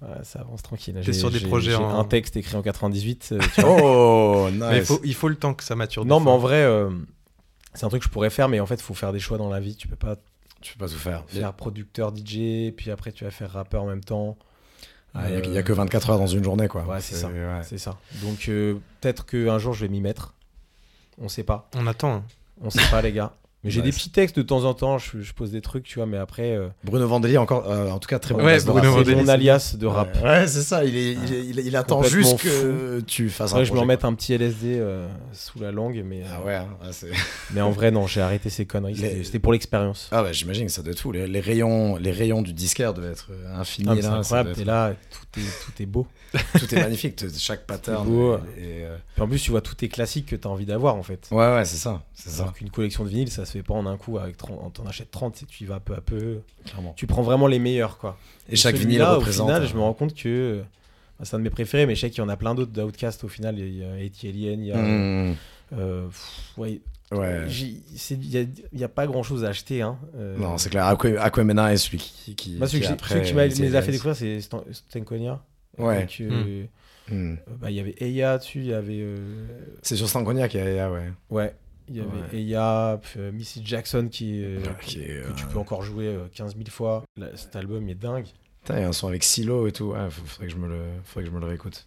ouais, ça avance tranquille. T'es J'ai- sur des projets en- un texte écrit en 98. euh, tu vois. Oh, nice. Mais il faut, il faut le temps que ça mature. non, mais en vrai, euh, c'est un truc que je pourrais faire, mais en fait, il faut faire des choix dans la vie. Tu peux pas Tu peux pas tout faire. Il faire producteur DJ, puis après, tu vas faire rappeur en même temps. Ah, y a, que 24 heures dans une journée, quoi. Ouais, c'est ça. ouais. Ça. Donc, euh, peut-être qu'un jour, je vais m'y mettre. On sait pas. On attend. hein. On sait pas, les gars. Mais j'ai Ouais, des petits textes de temps en temps. Je, je pose des trucs, tu vois, mais après. euh, Bruno Vandeli, encore, euh, en tout cas, très bon. Ouais, de Bruno Vandeli, mon alias de rap. Ouais, ouais, c'est ça. Il, est, il, est- il, est- il attend juste que tu fasses un Ouais, je me remette un petit LSD euh, sous la langue, mais, euh, Ah ouais, hein, ouais, c'est- mais en vrai, non, j'ai arrêté ces conneries. Les- C'était pour l'expérience. ah bah, j'imagine que ça doit être fou. Les, les rayons, les rayons du disquaire devaient être infinis. Ah, c'est incroyable, t'es être- là, tout est, tout est beau. Tout est magnifique. Chaque pattern. beau. et- euh, en plus, tu vois tous tes classiques que t'as envie d'avoir, en fait. Ouais, ouais, c'est ça. C'est ça, Alors qu'une collection de vinyles, ça se fait pas en un coup. Avec 30, t'en achètes 30, c'est- tu y vas peu à peu. clairement. Tu prends vraiment les meilleurs, quoi. Et chaque vinyle représente. Au final, euh, je me rends compte que euh, bah, c'est un de mes préférés, mais je sais qu'il y en a plein d'autres d'Outcast au final. Il y a A.T. Alien, il y a. hmm, euh, pff, ouais, ouais. il y a, y a pas grand chose à acheter. Hein. Euh, Non, c'est clair. Aqua- Aquemena est celui qui. qui Moi, celui, qui que j'ai- après, celui qui m'a- les a fait découvrir, c'est Stan- Stankonia. Ouais. Euh, euh, bah, Il y avait Eya dessus, il y avait. euh, C'est sur Stankonia qu'il y a, ouais. ouais, il y avait Ouais. Eya, euh, Missy Jackson qui, euh, Qui est, que tu euh, peux encore jouer euh, 15 000 fois. Là, cet album est dingue. Putain, il y a un son avec Silo et tout. Faut- faudrait que je me le, faudrait que je me le réécoute.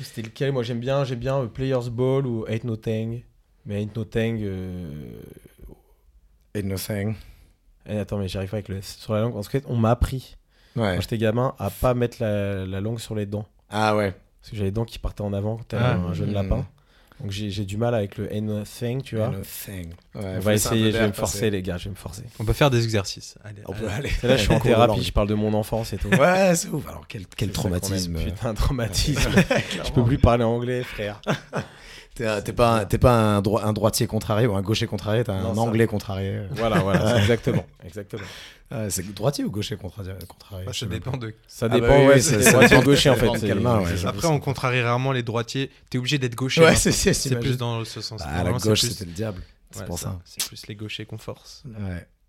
C'était lequel? Moi j'aime bien, j'aime bien euh, Players Ball ou Ain't No Tang. Mais Ain't No Tang. euh, Ain't Nothing. eh, attends, mais j'arrive pas avec le S sur la langue. En fait, on m'a appris Ouais. quand j'étais gamin à pas mettre la, la langue sur les dents. Ah ouais. Parce que j'avais les dents qui partaient en avant quand t'avais Ah. un jeune lapin. Donc j'ai du mal avec le Ain't No Thing, tu vois. Ain't Nothing. Ouais, On va essayer, je vais me passer. forcer, les gars, je vais me forcer. On peut faire des exercices. Allez, On peut allez. aller. Et là, je suis en thérapie, je parle de mon enfance et tout. Ouais, c'est ouf. Alors, quel, quel aime. traumatisme. Putain, traumatisme. je peux plus parler anglais, frère. T'es pas, un- t'es pas un, droi- un droitier contrarié ou un gaucher contrarié, t'es un Non, ça- anglais contrarié. Voilà, voilà, exactement. exactement. Ouais, c'est droitier ou gaucher contrarié, je ça dépend de. Ça Ah bah dépend, oui, ouais, c'est droitier gaucher en fait. ouais. Après, on contrarie rarement les droitiers. T'es obligé d'être gaucher. Ouais, hein. c'est plus dans ce sens. Ah, la gauche, plus- c'était le diable. C'est Ouais, pour ça. C'est plus les gauchers qu'on force. Ouais.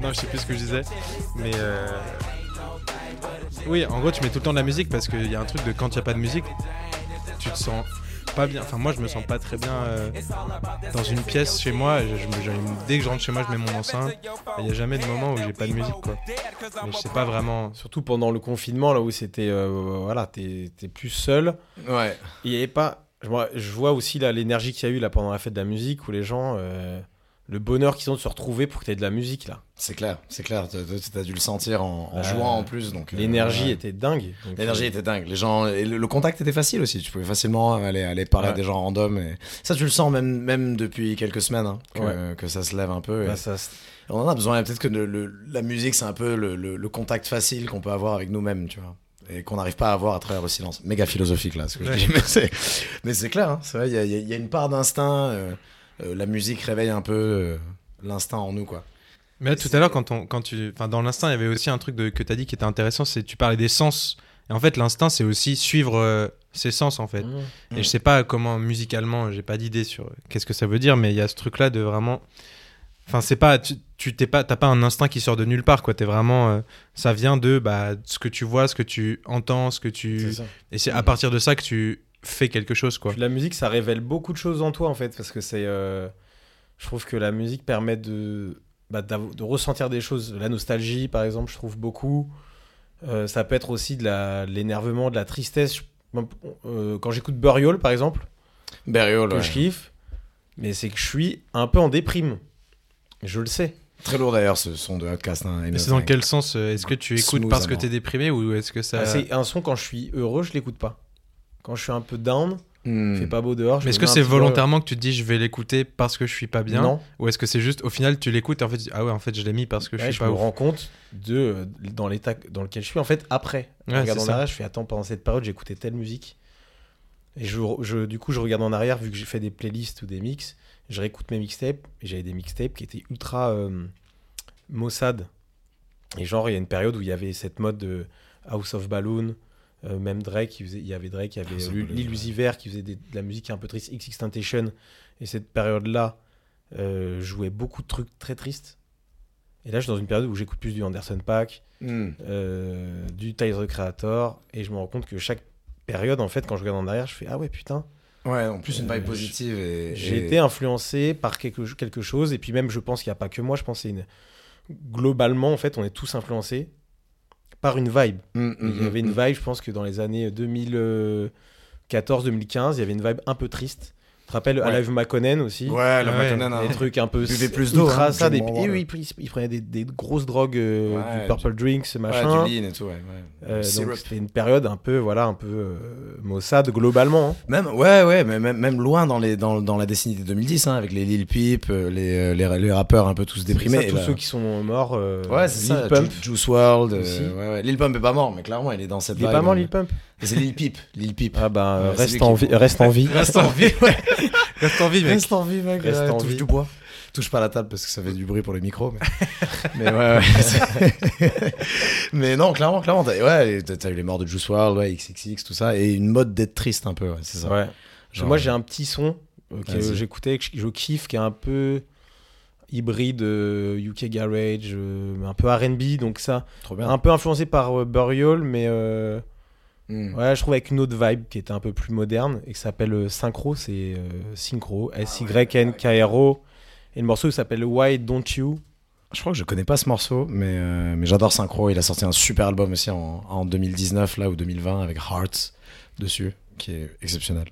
Non, je sais plus ce que je disais. Mais euh, oui, en gros, tu mets tout le temps de la musique parce qu'il y a un truc de quand il n'y a pas de musique, tu te sens pas bien. Enfin, moi, je me sens pas très bien euh, dans une pièce chez moi. Je- je me- je- dès que je rentre chez moi, je mets mon enceinte. Il y a jamais de moment où j'ai pas de musique, quoi. Mais je sais pas vraiment. Surtout pendant le confinement, là où c'était. euh, voilà, t'es plus seul. Ouais. Il y avait pas. Je vois, je vois aussi l'énergie qu'il y a eu là pendant la fête de la musique où les gens. euh, le bonheur qu'ils ont de se retrouver pour que tu aies de la musique là. C'est clair, c'est clair. T'as- T'as dû le sentir en, en Euh, jouant en plus. donc euh, L'énergie ouais. était dingue. L'énergie euh, était dingue. Les gens, et le, le contact était facile aussi. Tu pouvais facilement aller, aller parler à des gens random. Et... Ça, tu le sens même, même depuis quelques semaines hein, que, Ouais. que ça se lève un peu. et- bah, ça, On en a besoin. Peut-être que le- le- la musique, c'est un peu le, contact facile qu'on peut avoir avec nous-mêmes, tu vois. Et qu'on n'arrive pas à avoir à travers le silence. Méga philosophique, là, ce que je dis. Mais c'est, clair, hein. c'est vrai, il y a, y y une part d'instinct. Euh, la musique réveille un peu euh, l'instinct en nous, quoi. Mais là, tout à l'heure, quand, on, quand tu. Enfin, dans l'instinct, il y avait aussi un truc de, que tu as dit qui était intéressant c'est tu parlais des sens. Et en fait, l'instinct, c'est aussi suivre euh, ses sens, en fait. Mmh. Et je sais pas comment musicalement, j'ai pas d'idée sur qu'est-ce que ça veut dire, mais il y a ce truc-là de vraiment. Enfin, c'est pas. Tu tu t'es pas, t'as pas un instinct qui sort de nulle part, quoi. T'es vraiment. euh, ça vient de bah, ce que tu vois, ce que tu entends, ce que C'est tu. ça. Et c'est à partir de ça que tu fais quelque chose, quoi. Puis la musique, ça révèle beaucoup de choses en toi, en fait, parce que c'est. euh, Je trouve que la musique permet de, bah, de ressentir des choses. La nostalgie, par exemple, je trouve beaucoup. Euh, ça peut être aussi de l'énervement, de la tristesse. Je- euh, quand j'écoute Burial, par exemple, Burial, que ouais. je kiffe, mais c'est que je suis un peu en déprime. Je le sais. Très lourd d'ailleurs ce son de Outcast. Hein, Mais c'est dans quel sens Est-ce que tu écoutes Smooth parce que t'es déprimé ou est-ce que ça. Ah, c'est un son quand je suis heureux, je l'écoute pas. Quand je suis un peu down, Hmm. il fait pas beau dehors. je Mais est-ce me que c'est peu- volontairement que tu te dis je vais l'écouter parce que je suis pas bien Non. Ou est-ce que c'est juste au final tu l'écoutes et en fait tu dis, ah ouais en fait je l'ai mis parce que je Ouais, suis je pas me ouf. rends compte de euh, dans l'état dans lequel je suis en fait après en Ouais, regardant en arrière je fais attends pendant cette période j'écoutais telle musique et je, je- du coup je regarde en arrière vu que j'ai fait des playlists ou des mix je réécoute mes mixtapes et j'avais des mixtapes qui étaient ultra euh, maussade et genre il y a une période où il y avait cette mode de House of Balloon euh, même Drake il, faisait- il y avait Drake il y avait Lil. Uzi Vert qui faisait des- de la musique un peu triste X Tentation et cette période là jouait beaucoup de trucs très tristes et là, je suis dans une période où j'écoute plus du Anderson Paak, Hmm. euh, du Tyler the Creator, et je me rends compte que chaque période, en fait, quand je regarde en arrière, je fais Ah ouais, putain, Ouais, en plus une Euh, vibe positive. Et, j'ai et- été influencé par quelque, quelque chose, et puis même, je pense qu'il n'y a pas que moi, je pense que c'est une. Globalement, en fait, on est tous influencés par une vibe. Hmm, Il y hmm, avait une vibe, je pense que dans les années 2014-2015, il y avait une vibe un peu triste. Tu te rappelles Ouais. Alive McConnell aussi Ouais, le Ah ouais. McConnell, hein. des trucs un peu Buvez plus d'eau, hein, et oui, ouais. il, prenait des, des grosses drogues euh, Ouais, du purple drinks Ouais, machin du lean et tout, ouais. ouais. Euh, donc c'était une période un peu voilà un peu euh, maussade globalement hein. Même, ouais, ouais, mais même, même loin dans, les, dans, dans la décennie de 2010, hein, avec les Lil Peep, euh, les, les, les rappeurs un peu tous déprimés. Ça, tous bah- ceux qui sont morts euh, Ouais, c'est Lil ça. Pump Ju- Juice euh, ouais. Lil Pump est pas mort, mais clairement, il est dans cette il est vibe. pas mort Lil Pump C'est Lil Peep. Lil Peep. ah bah euh, reste en qui- vie reste en vie Reste en vie, ouais. Reste en vie mec. Reste en vie, mec. Reste ouais, en touche vie. du bois. Touche pas la table parce que ça fait du bruit pour le micro. Mais, mais ouais, ouais. mais non, clairement, clairement. T'as, ouais, t'as t'as eu les morts de Juice WRLD, ouais, XXX, tout ça. Et une mode d'être triste un peu, ouais, c'est ça. ouais Genre, moi j'ai un petit son euh, que j'écoutais que je, je kiffe qui est un peu hybride euh, UK garage euh, un peu R&B donc ça Trop bien. un peu influencé par euh, Burial mais euh, Mm. Ouais, je trouve avec une autre vibe qui était un peu plus moderne et qui s'appelle euh, Synchro, c'est euh, Synchro, S-Y-N-K-R-O. Et le morceau s'appelle Why Don't You? Je crois que je connais pas ce morceau, mais, euh, mais j'adore Synchro. Il a sorti un super album aussi en, en 2019 là ou 2020 avec Hearts dessus, qui est exceptionnel.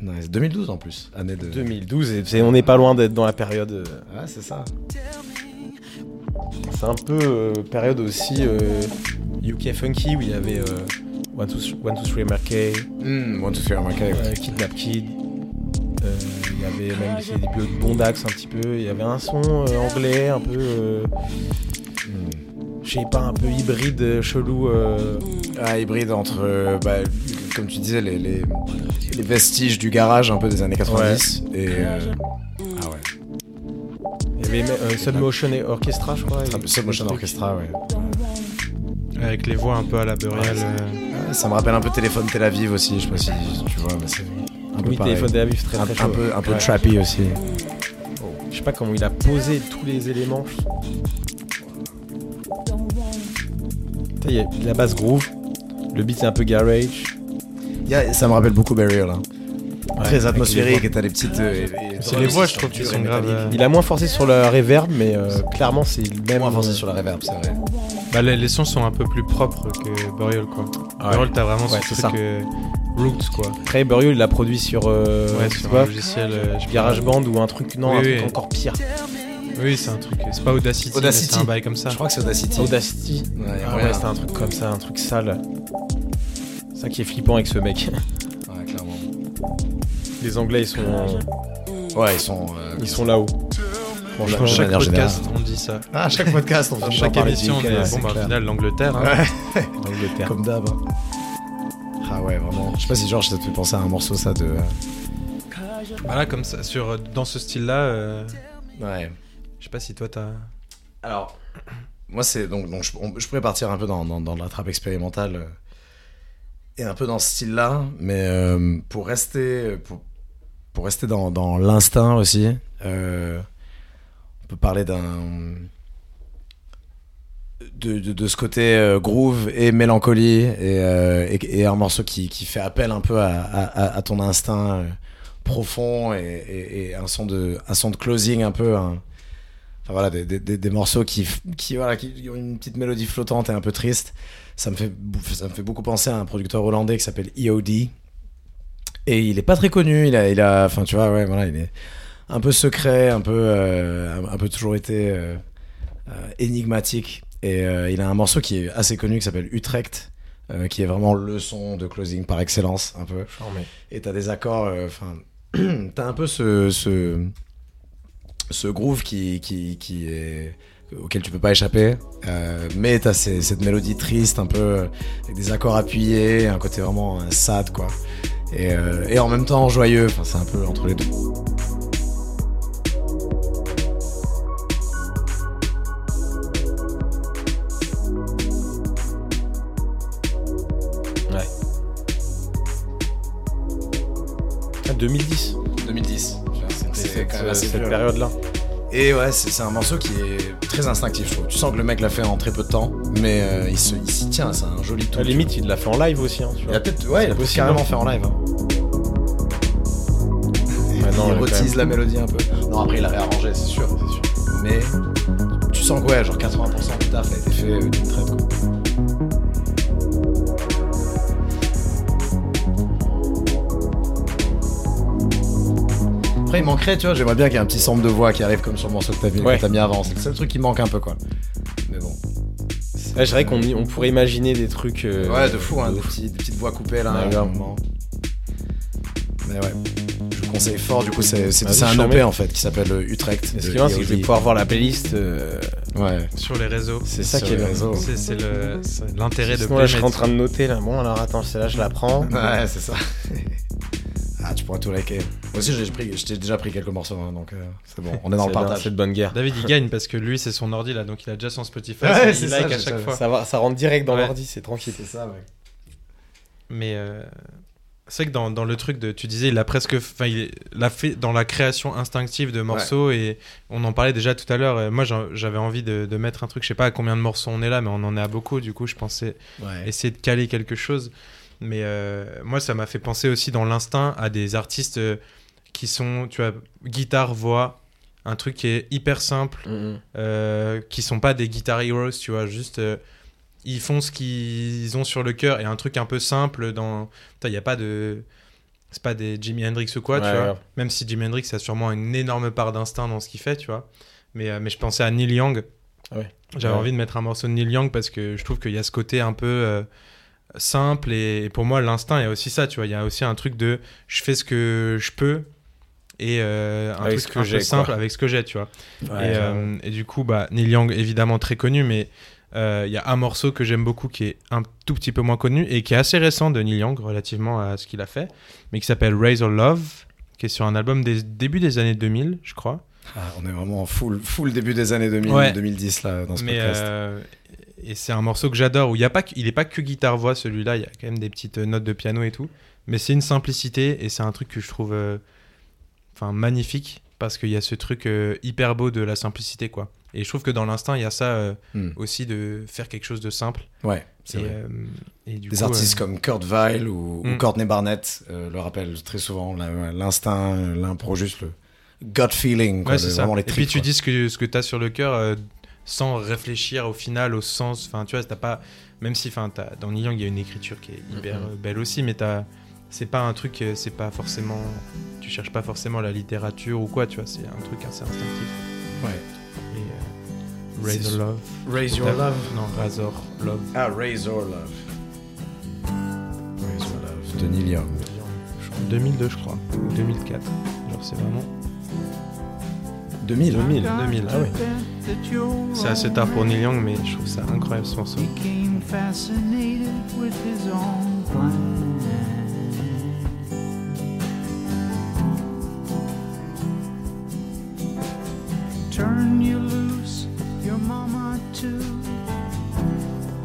Nice. 2012 en plus, année de. 2012. Et on n'est pas loin d'être dans la période. euh, Ouais, c'est ça. c'est un peu euh, période aussi euh, UK Funky où il y avait euh, One Two One Two Three Mm, One, two, three, I'm okay. euh, Kidnap Kid. Euh, il y avait même c'est des débuts de Bondax un petit peu. Il y avait un son euh, anglais un peu. euh, Mm. je sais pas, un peu hybride, euh, chelou. euh, Ah, hybride entre, euh, bah, comme tu disais, les, les, les vestiges du garage un peu des années 90 et. euh, ah ouais. Il y avait même, euh, Submotion et Orchestra, je crois. Sub- Submotion Orchestra, ouais. Avec les voix un peu à la Burial. Euh, Ouais, Ça me rappelle un peu Téléphone Tel Aviv aussi, je sais pas si tu vois, mais c'est un peu Oui, pareil. téléphone d'Aviv, très un, très un chaud. peu, un peu Ouais. trappy aussi. Je sais pas comment il a posé tous les éléments. Il y a la basse groove, le beat c'est un peu garage. Ça me rappelle beaucoup Burial. Hein. très atmosphérique et t'as les petites. euh, C'est les voix, je trouve, qui sont grave, métalliques. euh, Il a moins forcé sur la reverb, mais euh, clairement, c'est le même. Moins avancé sur la reverb, c'est vrai. Bah, les, les sons sont un peu plus propres que Burial, quoi. Ouais. Burial, t'as vraiment Ouais, ce c'est truc ça. euh, roots, quoi. Après, Burial, il l'a produit sur. euh, ouais, sur un logiciel. euh. GarageBand ou un truc. Non, Oui, un truc oui. encore pire. Oui, c'est un truc. C'est pas Audacity, mais Audacity. c'est un bail comme ça. Je crois que c'est Audacity. Audacity. Ouais, Ah ouais, c'était un truc comme ça, un truc sale. Ça qui est flippant avec ce mec. Ouais, clairement. Les Anglais, ils sont, Ouais, ils sont. euh, ils sont là-haut. De chaque podcast, générale. on dit ça. Ah, à chaque podcast, on finit chaque émission, on dit UK, bon, bah, au final, l'Angleterre. hein. Ouais, D'Angleterre. comme d'hab. hein. Ah ouais, vraiment. Je sais pas si Georges, ça te fait penser à un morceau, ça, de. euh, Voilà, comme ça, sur, euh, dans ce style-là, euh, Ouais. je sais pas si toi t'as. Alors, moi, c'est. Donc, donc je, on- je pourrais partir un peu dans, dans, dans la trappe expérimentale. euh, et un peu dans ce style-là. Mais euh, pour rester. Pour, pour rester dans, dans l'instinct aussi, euh, on peut parler d'un. De, de, ce côté euh, groove et mélancolie et, euh, et, un morceau qui, qui fait appel un peu à, ton instinct euh, profond et, un, son de, un son de closing un peu un- enfin voilà des, des, morceaux qui, qui, voilà, qui ont une petite mélodie flottante et un peu triste ça me fait, ça me fait beaucoup penser à un producteur hollandais qui s'appelle EOD et il est pas très connu il a, il a enfin tu vois ouais voilà il est un peu secret un peu euh, un, peu toujours été euh, euh, énigmatique. Et euh, il a un morceau qui est assez connu qui s'appelle Utrecht euh, qui est vraiment le son de closing par excellence un peu. Et t'as des accords euh, enfin t'as un peu ce, ce ce groove qui qui, qui est auquel tu peux pas échapper euh, mais t'as ces- cette mélodie triste un peu euh, avec des accords appuyés un côté vraiment euh, sad quoi. Et, euh, et en même temps joyeux enfin c'est un peu entre les deux 2010. 2010 c'est Cette, quand même euh, assez cette vieux. période-là. Et ouais, c'est un morceau qui est très instinctif, je trouve. Tu sens que le mec l'a fait en très peu de temps, mais euh, il se- il s'y tient, c'est un joli À tout. la limite, il l'a fait en live aussi. Hein, tu il a peut-être ouais, il a carrément fait en live. hein. Il même. la mélodie un peu. Non, après il l'a réarrangé, c'est sûr, c'est sûr. Mais tu sens que ouais, genre 80% du taf a été fait euh, d'une traite quoi. Après, il manquerait, tu vois, j'aimerais bien qu'il y ait un petit sample de voix qui arrive comme sur le morceau que t'as mis, Ouais. mis avant. C'est le seul truc qui manque un peu, quoi. Mais bon. Ouais, je dirais qu'on on pourrait imaginer des trucs. euh, Ouais, de fou, hein, de des, ouf. petits- des petites voix coupées là. Ouais, moment. Mais ouais, je vous conseille fort. Du coup, c'est un. EP en fait qui s'appelle euh, Utrecht. Et Ce qui est c'est que je vais pouvoir voir la playlist. euh, Ouais, Sur les réseaux. C'est ça qui est réseaux. C'est l'intérêt de là, je suis en train de noter là. Bon, alors attends, celle-là, je la prends. ouais, c'est ça. Tu pourras tout liker. Moi aussi, j'ai pris, je t'ai déjà pris quelques morceaux, hein, donc euh, c'est bon. On est dans le partage. C'est de bonne guerre. David il gagne parce que lui c'est son ordi là donc il a déjà son Spotify Ouais, il c'est like ça, à chaque fois Ça, va, ça rentre direct dans Ouais. l'ordi, c'est tranquille. C'est ça, ouais. mais euh, c'est vrai que dans, dans le truc de tu disais il a presque enfin il l'a fait dans la création instinctive de morceaux et on en parlait déjà tout à l'heure euh, moi j'avais envie de, de mettre un truc je sais pas à combien de morceaux on est là mais on en est à beaucoup du coup je pensais Ouais. essayer de caler quelque chose mais euh, moi ça m'a fait penser aussi dans l'instinct à des artistes euh, qui sont tu vois guitare voix un truc qui est hyper simple Mhm. euh, qui sont pas des guitar heroes, tu vois, juste euh, ils font ce qu'ils ont sur le cœur et un truc un peu simple dans. Il n'y a pas de. C'est pas des Jimi Hendrix ou quoi, Ouais, tu vois. Même si Jimi Hendrix a sûrement une énorme part d'instinct dans ce qu'il fait, tu vois. Mais, mais je pensais à Neil Young. Ouais. J'avais envie de mettre un morceau de Neil Young parce que je trouve qu'il y a ce côté un peu simple et, et pour moi l'instinct il y a aussi ça, tu vois. Il y a aussi un truc de je fais ce que je peux et euh, un Avec truc ce que un peu simple quoi. avec ce que j'ai, tu vois Ouais, et, carrément. euh, et du coup, bah, Neil Young, évidemment très connu, mais euh, il y a un morceau que j'aime beaucoup qui est un tout petit peu moins connu et qui est assez récent de Neil Young relativement à ce qu'il a fait, mais qui s'appelle Razor Love, qui est sur un album des débuts des années 2000, je crois. Ah, on est vraiment en full, full début des années 2000, Ouais. 2010 là dans ce Mais podcast. euh, et c'est un morceau que j'adore où il y a pas, que- il est pas que guitare voix celui-là, il y a quand même des petites notes de piano et tout, mais c'est une simplicité et c'est un truc que je trouve, euh, enfin magnifique parce qu'il y a ce truc euh, hyper beau de la simplicité quoi. Et je trouve que dans l'instinct il y a ça. euh, Hmm. aussi de faire quelque chose de simple. Ouais. C'est Et, vrai. euh, et du Des coup, artistes euh, comme Kurt Weill ou, ou Mm. Courtney Barnett euh, le rappellent très souvent. L'instinct, l'impro, juste le gut feeling. Quoi, Ouais, de- ça. vraiment les Et puis tu quoi. dis ce que, ce que tu as sur le cœur euh, sans réfléchir au final, au sens. Enfin, tu vois, t'as pas. Même si, enfin, dans Young, il y a une écriture qui est hyper Mhm. euh, belle aussi, mais t'as. C'est pas un truc, euh, c'est pas forcément. Tu cherches pas forcément la littérature ou quoi, tu vois, c'est un truc assez instinctif. Ouais. Et. Euh, Raise Love. Raise Your. Love. Non, Razor Love. Ah, Raise Your Love. Raise Your Love de Neil Young. 2002, je crois. Ou 2004. Genre, c'est vraiment. 2000. 2000. 2000, ah oui. C'est assez tard pour Neil Young, mais je trouve ça incroyable ce morceau. Turn you loose, your mama too.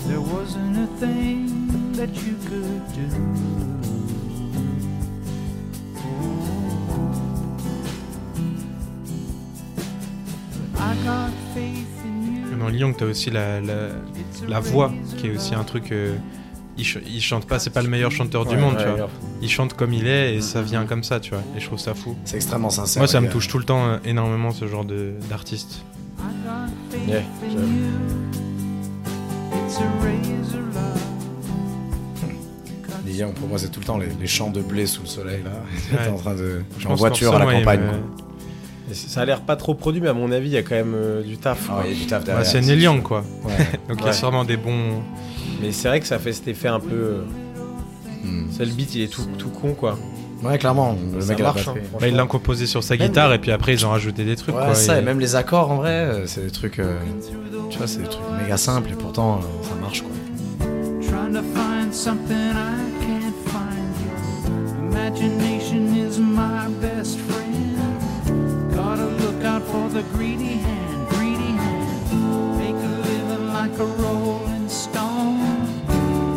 There wasn't a thing that you could do. I got. Dans Neil Young, t'as aussi la, la, la voix, qui est aussi un truc. euh, il, ch- il chante pas, c'est pas le meilleur chanteur du monde, ouais, tu vois. Il chante comme il est et ça vient comme ça, tu vois. Et je trouve ça fou. C'est extrêmement sincère. Moi, ça me touche tout le temps euh, énormément, ce genre de- d'artiste. Yeah, Young, pour moi, c'est tout le temps les, les champs de blé sous le soleil, là. Ouais. En train de. En voiture à la campagne, me- Ça a l'air pas trop produit, mais à mon avis, il y a quand même euh, du taf. Ah, quoi. il y a du taf Bah, c'est Neil Young, quoi. Ouais. Donc il y a sûrement des bons. Mais c'est vrai que ça fait cet effet un peu. euh, Hmm. Ça, le beat, il est tout, tout con, quoi. Ouais, clairement. Le mec marche, hein, Bah, il l'a franchement. composé sur sa Même- guitare et puis après ils ont rajouté des trucs. Ouais, quoi, ça, et- et même les accords, en vrai, euh, c'est des trucs. euh, tu vois, c'est des trucs méga simples et pourtant, euh, ça marche, quoi. Trying to find something I can't find you. Imagination is my best friend. For the greedy hand, greedy hand. Make a living like a rolling stone.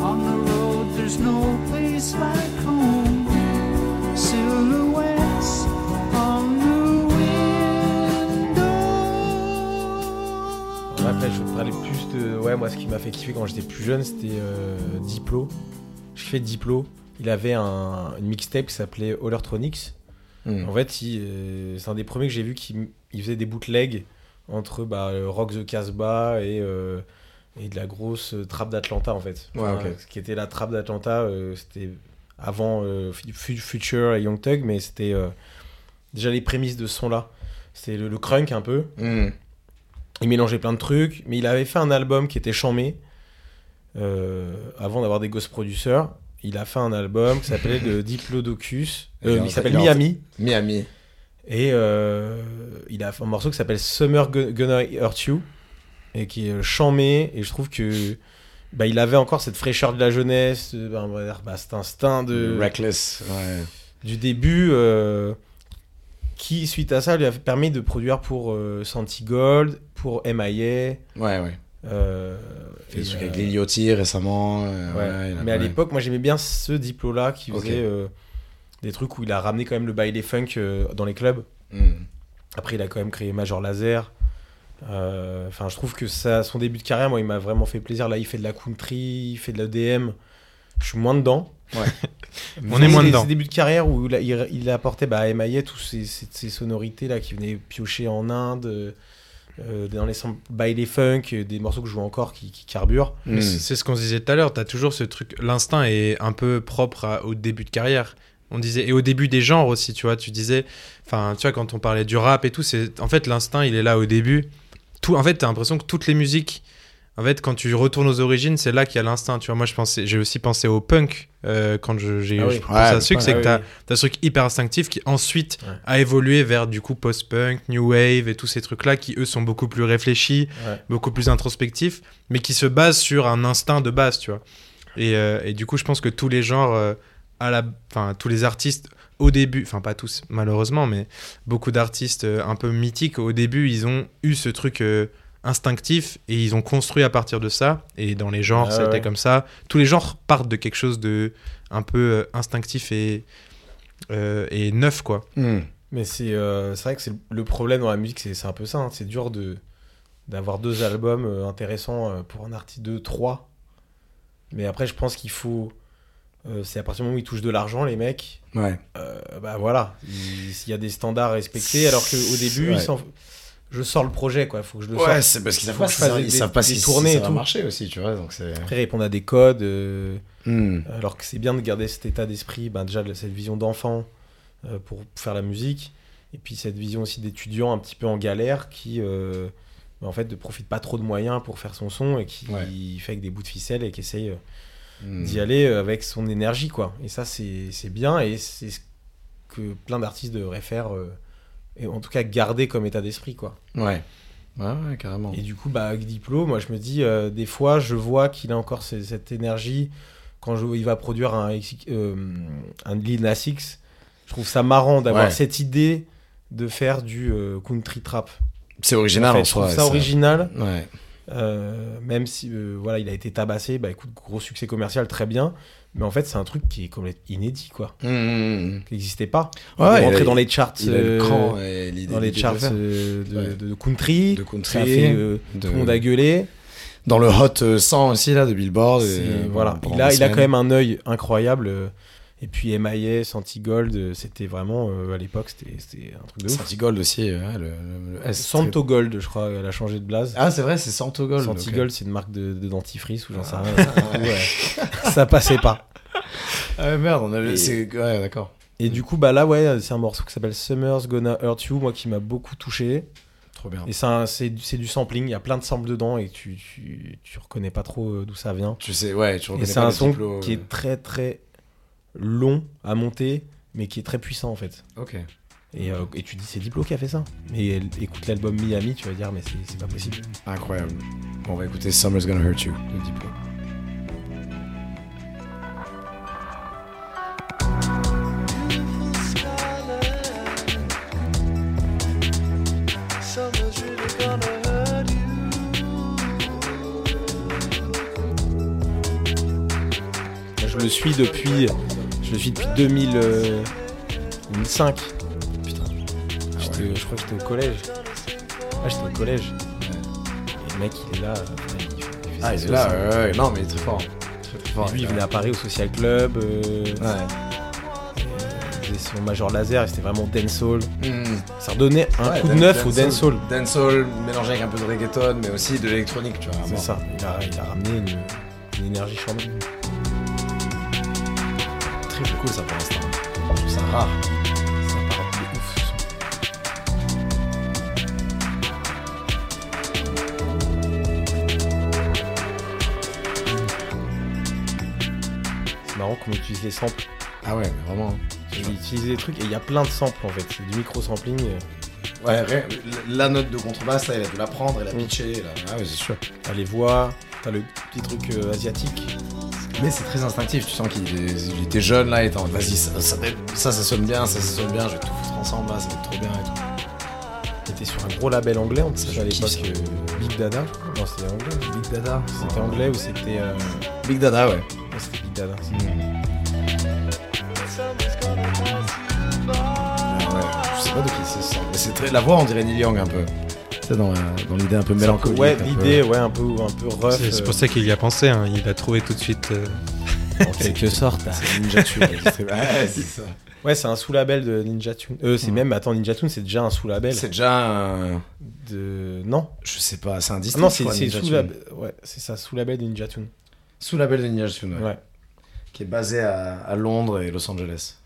On the road, there's no place like home. Silhouettes on the window. Après, je vais te parler plus de. Ouais, moi, ce qui m'a fait kiffer quand j'étais plus jeune, c'était euh, Diplo. Je fais Diplo. Il avait un, une mixtape qui s'appelait Hollertronics. Hmm. En fait, euh, c'est un des premiers que j'ai vu qui il faisait des bootlegs entre bah, euh, Rock the Casbah et, euh, et de la grosse euh, trappe d'Atlanta en fait. Ouais. Ce qui était la trappe d'Atlanta, euh, c'était avant euh, Fu- Future et Young Thug, mais c'était déjà les prémices de ce son-là. C'était le, le crunk un peu. Hmm. Il mélangeait plein de trucs, mais il avait fait un album qui était chamé avant d'avoir des ghost producers. Il a fait un album qui s'appelait le Diplodocus. Il s'appelle Miami. Miami. Et euh, il a fait un morceau qui s'appelle Summer Gonna Hurt You. Et qui est chamé. Et je trouve que. Bah, il avait encore cette fraîcheur de la jeunesse, euh, bah, bah, cet instinct de, Reckless. Ouais. du début euh, qui, suite à ça, lui a permis de produire pour euh, Santi Gold, pour MIA. Ouais, ouais. euh, Fait des trucs euh, avec Yachty récemment. euh, ouais. Mais à l'époque, moi j'aimais bien ce diplôme-là qui Ok. faisait euh, des trucs où il a ramené quand même le baile funk euh, dans les clubs. Hmm. Après, il a quand même créé Major Laser. Euh, Enfin, je trouve que ça, son début de carrière, moi, il m'a vraiment fait plaisir. Là, il fait de la country, il fait de la DM. Je suis moins dedans. On est moins ses- dedans. Ses débuts de carrière où il, a- il, il apportait bah, à MIA toutes ces, ces- ces sonorités là qui venaient piocher en Inde, euh, dans les samples baile funk, des morceaux que je joue encore qui, qui carburent. C'est- C'est ce qu'on se disait tout à l'heure, t'as toujours ce truc, l'instinct est un peu propre à- au début de carrière. On disait, et au début des genres aussi, tu vois, tu disais, enfin, tu vois, quand on parlait du rap et tout, c'est, en fait, l'instinct, il est là au début. Tout, en fait, t'as l'impression que toutes les musiques, en fait, quand tu retournes aux origines, c'est là qu'il y a l'instinct, tu vois. Moi, je pensais, j'ai aussi pensé au punk, euh, quand j'ai, Ah oui. Ouais, à ce truc, c'est ah que t'as, oui. t'as ce truc hyper instinctif qui ensuite Ouais. a évolué vers, du coup, post-punk, new wave et tous ces trucs-là qui, eux, sont beaucoup plus réfléchis, Ouais. beaucoup plus introspectifs, mais qui se basent sur un instinct de base, tu vois. Et, euh, et du coup, je pense que tous les genres, euh, à la, enfin, tous les artistes au début, enfin pas tous malheureusement, mais beaucoup d'artistes euh, un peu mythiques au début, ils ont eu ce truc euh, instinctif et ils ont construit à partir de ça. Et dans les genres, Ah ça a été ouais. comme ça. Tous les genres partent de quelque chose de un peu euh, instinctif et euh, et neuf quoi. Hmm. Mais c'est euh, c'est vrai que c'est le problème dans la musique, c'est c'est un peu ça. hein. C'est dur de d'avoir deux albums euh, intéressants euh, pour un artiste de 3. Mais après, je pense qu'il faut. Euh, c'est à partir du moment où ils touchent de l'argent, les mecs. Ouais. euh, bah voilà, il il y a des standards respectés, alors qu'au début, Ouais. ils s'en- je sors le projet, quoi. Faut que je le Ouais, sorte. c'est parce qu'ils savent Faut pas que je si ça, des- pas si, tournées ça va marcher aussi, tu vois. Donc. Après, répondre à des codes. euh, Hmm. Alors que c'est bien de garder cet état d'esprit, ben déjà cette vision d'enfant euh, pour faire la musique, et puis cette vision aussi d'étudiant un petit peu en galère qui, euh, ben, en fait, ne profite pas trop de moyens pour faire son son et qui Ouais. fait avec des bouts de ficelle et qui essaye Hmm. d'y aller euh, avec son énergie, quoi. Et ça, c'est bien et c'est ce que plein d'artistes devraient faire, euh, et en tout cas garder comme état d'esprit, quoi. Ouais. Ouais, ouais, carrément. Et du coup, bah, avec Diplo, moi je me dis, euh, des fois, je vois qu'il a encore ce- cette énergie quand je- il va produire un, euh, un Lil Nas X. Je trouve ça marrant d'avoir Ouais. cette idée de faire du country trap. C'est original En je soi. ça original, Ouais. Euh, même si euh, voilà, il a été tabassé. Bah écoute, gros succès commercial, très bien. Mais en fait, c'est un truc qui est complètement inédit, quoi. Hmm, hmm, hmm. Qui n'existait pas. Ouais, il est il rentré dans les charts, euh, cran dans les charts de, Ouais. de- de country. de country, Ça a fait, de- Tout le monde a gueulé. dans le hot euh, 100 aussi là de Billboard. voilà, il a, il a quand même un œil incroyable. Euh, Et puis MIS, Anti-Gold, euh, c'était vraiment, euh, à l'époque, c'était un truc de ouf. Santi Gold aussi. ouais, le, le- le S, Santo Gold, je crois, elle a changé de blase. Ah c'est vrai, c'est Santo Gold. Santi ok. Gold, c'est une marque de, de dentifrice ou j'en sais Ah. rien. Ça passait pas. Ah merde, on avait. Et- c'est- Ouais, d'accord. Et du coup, bah là, ouais, c'est un morceau qui s'appelle Summer's Gonna Hurt You, moi qui m'a beaucoup touché. Trop bien. Et c'est un- c'est du, c'est du sampling, il y a plein de samples dedans et tu, tu, tu reconnais pas trop euh, d'où ça vient. Tu sais, ouais, tu Et reconnais c'est pas un son qui euh. est très très long à monter, mais qui est très puissant en fait. Ok. Et, euh, et tu te dis, c'est Diplo qui a fait ça. Elle- écoute l'album Miami, tu vas dire, mais c'est pas possible. Incroyable. Bon, on va écouter Summer's Gonna Hurt You de Diplo. Je le suis depuis, je le suis depuis 2000, euh, 2005. Putain, J'étais- je crois que j'étais au collège. Ah, j'étais au collège. Et le mec, il est là. euh, il fait- il fait Ah, il est là, ouais, ouais. Non, mais il est très fort. Très, très fort. Et lui, il venait à Paris au Social Club. euh, Ouais. il faisait son Major Laser, et c'était vraiment dancehall. Hmm. Ça redonnait un coup de neuf au dancehall. Dancehall mélangé avec un peu de reggaeton, mais aussi de l'électronique, tu vois. C'est ça. Il a, il a ramené une, une énergie charmante. Très cool ça pour l'instant. Je trouve ça rare. Ça part de ouf. C'est marrant qu'on utilise les samples. Ah ouais, mais vraiment. Je vais utiliser des trucs et il y a plein de samples en fait. C'est du micro-sampling. euh. Ouais, ré- la note de contrebasse, il a dû la prendre et la Mm. pitcher. Là. Ah ouais, c'est sûr. T'as les voix, t'as le petit truc euh, asiatique. Mais c'est très instinctif, tu sens qu'il était jeune là, était en vas-y, ça ça, ça, ça sonne bien, ça, ça sonne bien, je vais tout foutre ensemble là, ça va être trop bien et tout. Il était sur un gros label anglais Ça, plus je à l'époque. euh, Big Dada. Non, c'était anglais. Big Dada C'était anglais ou c'était. euh, Big Dada, ouais. ouais, c'était Big Dada. Ouais, je sais pas de qui c'est ça. Mais c'est très. La voix, on dirait Neil Young un peu. C'est dans, l'idée un peu mélancolique. Ouais, peu- l'idée, ouais, un peu, un peu rough. C'est c'est euh, pour ça qu'il y a pensé, hein. il a trouvé tout de suite. euh, en quelque sorte. C'est Ninja Tune. ouais, c'est ça. Ouais, c'est un sous-label de Ninja Tune. Euh, c'est Mm. même, attends, Ninja Tune, c'est déjà un sous-label C'est déjà un. de. Non. Je sais pas, c'est un Ah district. non, c'est sous-label. Ouais, c'est ça, sous-label de Ninja Tune. Sous label de Ninja Tune, ouais. Ouais. Qui est basé à, à Londres et Los Angeles.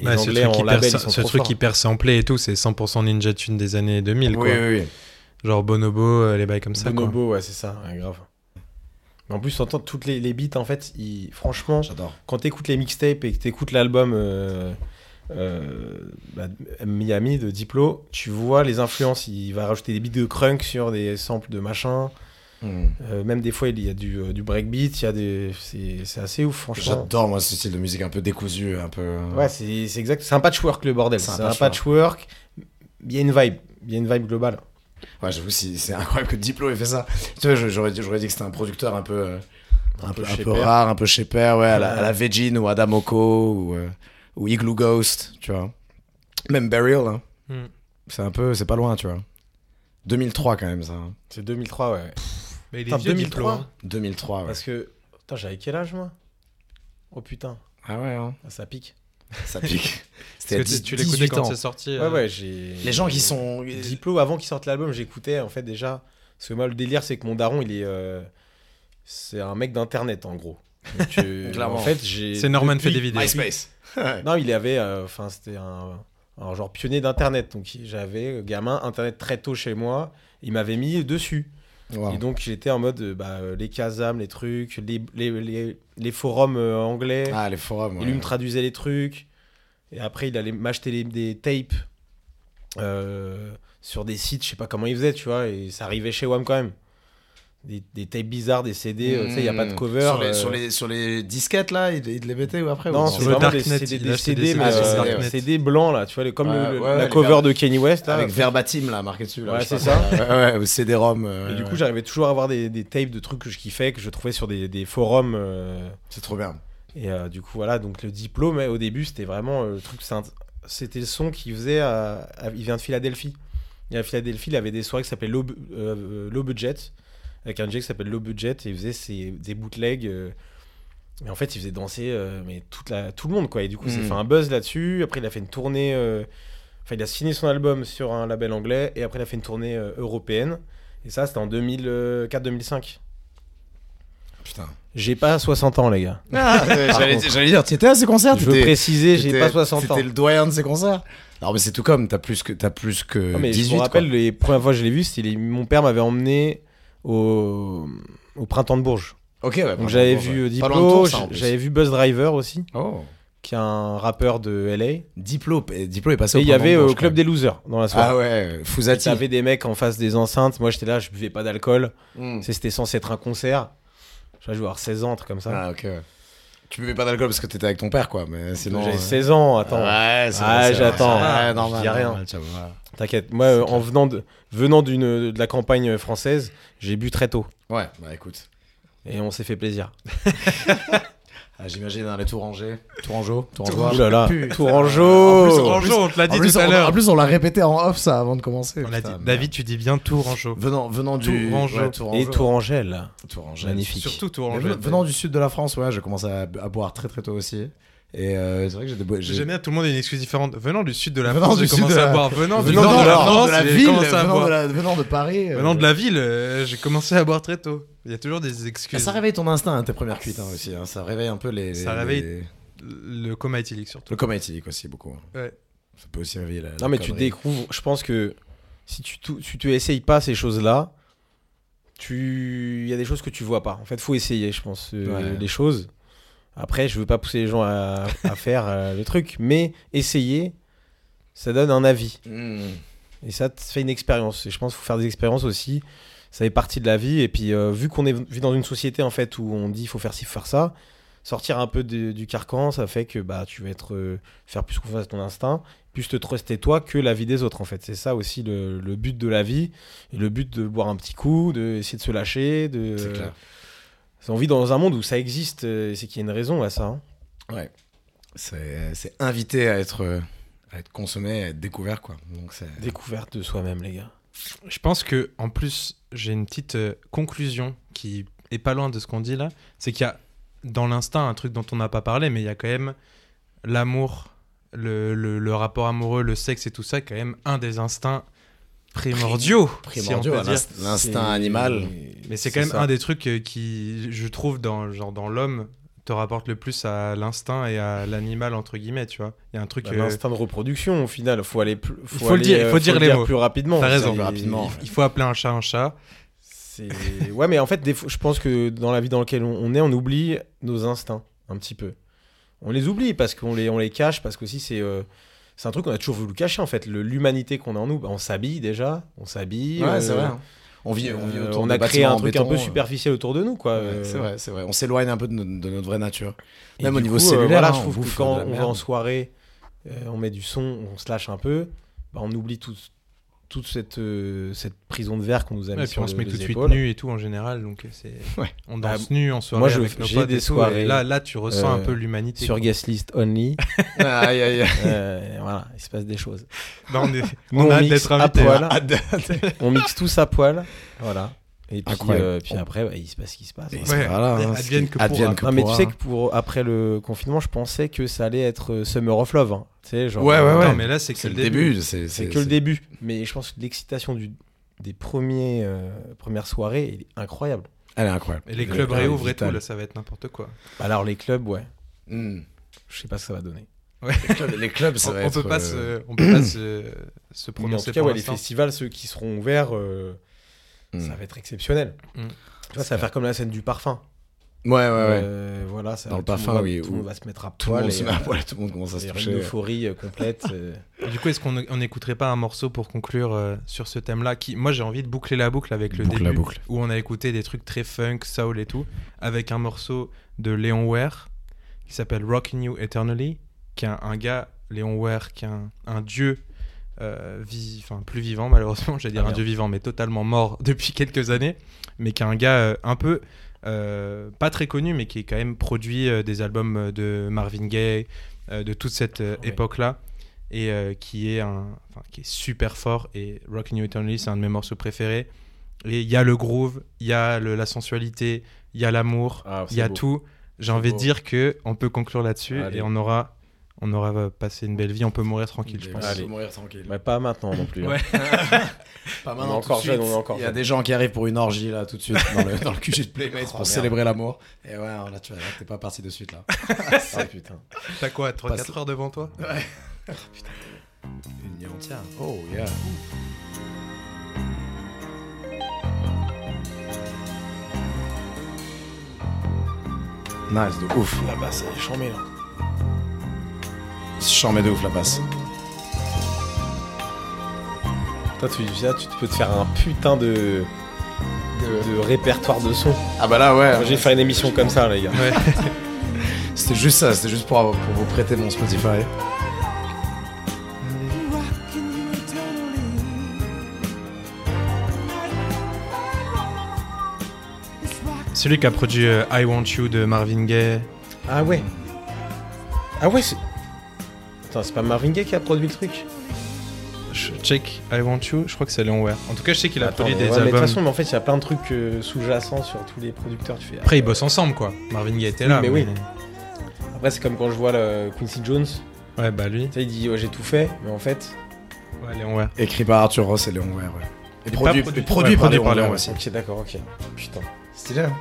Ouais, ce truc, hyper, label, ce truc hyper samplé et tout, c'est 100% Ninja Tune des années 2000, quoi. Oui, oui, oui. Genre Bonobo, euh, les bails comme ça, quoi. Bonobo, ouais, c'est ça, ouais, grave. Mais en plus, t'entends toutes les, les beats, en fait, ils- franchement, J'adore. quand t'écoutes les mixtapes et que t'écoutes l'album euh, euh, bah, Miami de Diplo, tu vois les influences. Il va rajouter des beats de crunk sur des samples de machin. Hmm. Euh, même des fois, il y a du, euh, du breakbeat, il y a des... c'est c'est assez ouf, franchement. J'adore, moi, ce style de musique un peu décousu, un peu. Ouais, c'est c'est exact. C'est un patchwork, le bordel. C'est un C'est un patchwork. patchwork. Il y a une vibe. Il y a une vibe globale. Ouais, j'avoue, c'est c'est incroyable que Diplo ait fait ça. Tu vois, j'aurais dit, j'aurais dit que c'était un producteur un peu, euh, un, peu, un rare, un peu chez Père, ouais, à la, Ouais. à la Vegin ou Adamoko ou, euh, ou Igloo Ghost, tu vois. Même Burial, hein. Hmm. C'est un peu, c'est pas loin, tu vois. 2003 quand même, ça. hein. C'est 2003, ouais. Mais il est Putain, vieux, 2003. Diplo, hein. 2003, ouais. Parce que Putain, j'avais quel âge, moi? Oh putain, Ah ouais, hein. Ah, ça pique. ça pique. C'était à que 10 tu l'écoutais 18 quand ans. c'est sorti. Ouais, euh, ouais, j'ai. Les gens qui sont. Diplo, avant qu'il sorte l'album, j'écoutais en fait déjà. Parce que moi, le délire, c'est que mon daron, il est. euh, C'est un mec d'internet en gros. Donc, euh, Clairement. en fait, j'ai. C'est Norman depuis- fait des vidéos. MySpace. Non, il avait. euh, Enfin, c'était un, genre pionnier d'internet. Donc j'avais, euh, gamin, internet très tôt chez moi. Il m'avait mis dessus. Wow. Et donc j'étais en mode euh, bah, euh, les Kazam, les trucs, les, les, les, les forums euh, anglais. Ah, les forums. Et ouais. lui me traduisait les trucs. Et après, il allait m'acheter des tapes euh, sur des sites, je sais pas comment il faisait, tu vois. Et ça arrivait chez WAM quand même. Des, des tapes bizarres, des CD, euh, tu sais, il n'y a pas de Mmh. cover. Sur les, euh, sur les, sur les disquettes, là, il, il les mettait ou après Non, c'est Sur le vraiment des Darknet, CD, des CD, mais euh. CD blancs, là, tu vois, les- comme Ouais, le- ouais, la cover ver- de Kanye West. là. Avec Verbatim, là, marqué dessus. Là, Ouais, c'est ça. Ouais, ouais, ou CD-ROM. euh, Et du ouais. coup, j'arrivais toujours à avoir des, des tapes de trucs que je kiffais, que je trouvais sur des, des forums. euh, C'est trop bien. Et euh, du coup, voilà, donc le diplôme, au début, c'était vraiment euh, le truc. C'était le son qu'il faisait. à- à- il vient de Philadelphie. Et à Philadelphie, il avait des soirées qui s'appelaient euh, Low Budget, avec un DJ qui s'appelle Low Budget, et il faisait ses, des bootlegs. euh, et en fait, il faisait danser euh, mais toute la, tout le monde, quoi. Et du coup, il s'est Mhm. fait un buzz là-dessus. Après, il a fait une tournée. euh, Enfin, il a signé son album sur un label anglais, et après, il a fait une tournée européenne. Et ça, c'était en 2004-2005. Putain. J'ai pas 60 ans, les gars. J'allais j'allais dire, tu étais à ces concerts Je veux préciser, j'ai pas 60 ans. T'étais le doyen de ces concerts Non, mais c'est tout comme, t'as plus que, t'as plus que Non, mais 18. je me rappelle, quoi. les premières fois que je l'ai vu, c'était mon père m'avait emmené au... au printemps de Bourges. Ok, ouais. Donc j'avais ouais. vu euh, loin de Diplo, j'avais vu Buzz Driver aussi, Oh. qui est un rappeur de LA. Et Diplo, et Diplo est passé au il y avait au Blanche, Club des Losers dans la soirée. Ah ouais, Fouzati. T'avais des mecs en face des enceintes. Moi j'étais là, je buvais pas d'alcool. Hmm. C'était censé être un concert. Je vais avoir 16 ans, un truc comme ça. Ah, ok. Tu buvais pas d'alcool parce que t'étais avec ton père, quoi. Mais sinon. Euh, 16 ans, attends. Ouais, c'est Ah, j'attends. vrai. Ouais, normal. dis rien. T'inquiète. Moi, euh, en venant de, venant d'une, de la campagne française, j'ai bu très tôt. Ouais, bah écoute. Et on s'est fait plaisir. Ah, J'imagine hein, les Tourangers. Tourangeau Tourangeois. Ouh là. Tourangeau. En plus, Tourangeau, on te l'a dit plus, tout à l'heure. En plus, on l'a répété en off, ça, avant de commencer. On l'a dit. Putain, David, tu dis bien Tourangeau. Venant, venant du. Tourangeau. ouais, Tourangeau. Et Tourangelle. Tourangeau. Magnifique. Surtout Mais Tourangeau. ven- Venant du sud de la France, ouais, j'ai commencé à, à boire très très tôt aussi. Et euh, c'est vrai que j'ai j'ai- J'aime bien, tout le monde a une excuse différente. Venant du sud de la Venant France, du j'ai sud commencé de à boire. Venant, du venant nord de la, France, de j'ai ville, commencé à venant boire. de, venant de Paris. euh, Venant de la ville, euh, j'ai commencé à boire très tôt. Il y a toujours des Ah, excuses. ça réveille ton instinct, hein, tes premières cuites hein, aussi. hein. Ça réveille un peu les. Ça les- réveille les- Le coma éthylique surtout. Le coma éthylique aussi, beaucoup. Ouais. Ça peut aussi réveiller la. Non, la mais tu découvres. Je pense que si tu, tu, tu te essayes pas ces choses-là, tu il y a des choses que tu vois pas. En fait, faut essayer, je pense, euh, Ouais. les choses. Après, je veux pas pousser les gens à, à faire euh, le truc, mais essayer, ça donne un avis. Mmh. Et ça te fait une expérience. Et je pense qu'il faut faire des expériences aussi. Ça fait partie de la vie. Et puis, euh, vu qu'on est vit dans une société en fait où on dit il faut faire ci, faut faire ça, sortir un peu de- du carcan, ça fait que bah tu vas être euh, faire plus confiance à ton instinct, plus te truster toi que la vie des autres en fait. C'est ça aussi le, le but de la vie et le but de boire un petit coup, de essayer de se lâcher, de. C'est clair. On vit dans un monde où ça existe. euh, C'est qu'il y a une raison à ça. hein. Ouais. C'est c'est invité à être, euh, à être consommé, à être découvert, quoi. Donc c'est. Découverte de soi-même, les gars. Je pense que en plus, j'ai une petite euh, conclusion qui est pas loin de ce qu'on dit là. C'est qu'il y a dans l'instinct un truc dont on n'a pas parlé, mais il y a quand même l'amour, le, le- le rapport amoureux, le sexe et tout ça, quand même un des instincts primordiaux. primordiaux si dire. l'instinct animal. Mais c'est quand même ça. un des trucs euh, qui, je trouve, dans, genre, dans l'homme, te rapporte le plus à l'instinct et à l'animal, entre guillemets, tu vois. Il y a un truc... Bah, euh, L'instinct de reproduction, au final, faut aller plus. Faut, Il faut le aller, dire, il euh, faut dire le les mots. plus rapidement. T'as raison. Plus rapidement. il faut appeler un chat un chat. C'est ouais, mais en fait, des fois, je pense que dans la vie dans laquelle on, on est, on oublie nos instincts un petit peu. On les oublie parce qu'on les, on les cache, parce qu'aussi c'est euh, c'est un truc qu'on a toujours voulu cacher en fait. L'humanité qu'on a en nous, bah, on s'habille déjà, on s'habille. Ouais, euh, c'est vrai. hein. On vit, on vit euh, autour on a créé un truc béton, un peu euh. superficiel autour de nous, quoi. Ouais, euh, c'est vrai, c'est vrai. On s'éloigne un peu de, no- de notre vraie nature. Et Même au niveau coup, euh, cellulaire, voilà, hein, je on trouve que quand on va en soirée, euh, on met du son, on se lâche un peu, bah, on oublie tout- toute cette, euh, cette prison de verre qu'on nous a mis Et puis sur on se met tout de suite nu et tout en général, donc c'est Ouais. on Bah, danse nu en soirée moi, je- avec nos j'ai potes des et tout, soirées, et là, là, tu ressens un euh, peu l'humanité. Sur quoi. guest list only, aïe, aïe, aïe. euh, voilà, il se passe des choses. Bah, on est, on on a hâte mixe d'être à poil. hein. On mixe tous à poil, voilà. Et puis, euh, puis après, bah, il se passe ce qui se passe. Et hein. voilà, hein, advienne que advienne pourra. que Non, mais tu sais que pour, après le confinement, je pensais que ça allait être euh, Summer of Love. hein. Tu sais, genre, Ouais, ouais, ouais. Non, mais là, c'est que le début. C'est que le début. Mais je pense que l'excitation du, des premiers, euh, premières soirées elle est incroyable. Elle est incroyable. Et les clubs réouvrent et tout, là, ça va être n'importe quoi. Alors, les clubs, ouais. Hmm. Je sais pas ce que ça va donner. Les clubs, les clubs, ça on, va on être. peut pas euh, se, on peut pas se, se Mais en prononcer tout cas, pour ouais, les festivals, ceux qui seront ouverts, euh, ça va être exceptionnel. Mm. Tu vois, ça va faire comme la scène du parfum. Ouais, ouais, ouais. Euh, voilà, ça, Dans le parfum, monde oui, Tout le monde va se mettre à Tout le poil. monde et, se met à euh, poil, tout le monde commence à se toucher. une euphorie euh, complète. euh. Du coup, est-ce qu'on on n'écouterait pas un morceau pour conclure euh, sur ce thème-là qui, Moi, j'ai envie de boucler la boucle avec le Boucle début, la boucle. où on a écouté des trucs très funk, soul et tout, avec un morceau de Léon Ware qui s'appelle Rockin' You Eternally, qui est un, un gars, Léon Ware, qui est un, un dieu euh, enfin, plus vivant, malheureusement, j'allais dire Ah, un dieu vivant, mais totalement mort depuis quelques années, mais qui est un gars euh, un peu. euh, pas très connu, mais qui est quand même produit des albums de Marvin Gaye, de toute cette Ouais. époque-là et qui est un qui est super fort et Rockin' You Eternally c'est un de mes morceaux préférés et il y a le groove il y a le- la sensualité il y a l'amour Ah, il y a beau. tout j'ai envie beau. de dire que on peut conclure là-dessus et on aura on aura euh, passé une belle vie on peut mourir tranquille je pense Allez. mourir tranquille. Ouais, pas maintenant non plus. hein. Ouais. Pas On est encore tout de jeune, suite. on est encore Il y a des gens qui arrivent pour une orgie là tout de suite dans le, dans le QG de Playmates Oh, pour merde. célébrer l'amour. Et ouais, alors là tu vas voir que t'es pas parti de suite là. Ah, putain. t'as quoi 3-4 Passe- heures devant toi Une nuit entière. Oh yeah. Nice, de ouf. La basse, elle est là. Chambé de ouf la basse. Toi, tu, là, tu peux te faire un putain de, de, de répertoire de sons. Ah bah là ouais. Moi, J'ai fait une émission comme ça, les gars. ouais C'était juste ça, c'était juste pour, avoir- pour vous prêter mon Spotify. celui qui a produit euh, I Want You de Marvin Gaye Ah ouais. Ah ouais, c'est. Attends, c'est pas Marvin Gaye qui a produit le truc Je- check I Want You je crois que c'est Léon Ware en tout cas je sais qu'il a Attends, produit mais des ouais, mais de toute albums façon, mais en fait, il y a plein de trucs euh, sous-jacents sur tous les producteurs. Tu fais. après ils bossent ensemble quoi Marvin Gaye était Oui, là mais oui. Après, c'est comme quand je vois le Quincy Jones. ouais bah lui Tu sais, il dit ouais, j'ai tout fait, mais en fait. ouais Léon Ware Écrit par Arthur Ross et Léon Ware, ouais. Et produit, produit- et produit ouais, par produit par Ware Léon aussi. Ok, d'accord, ok. Putain. Stylé. hein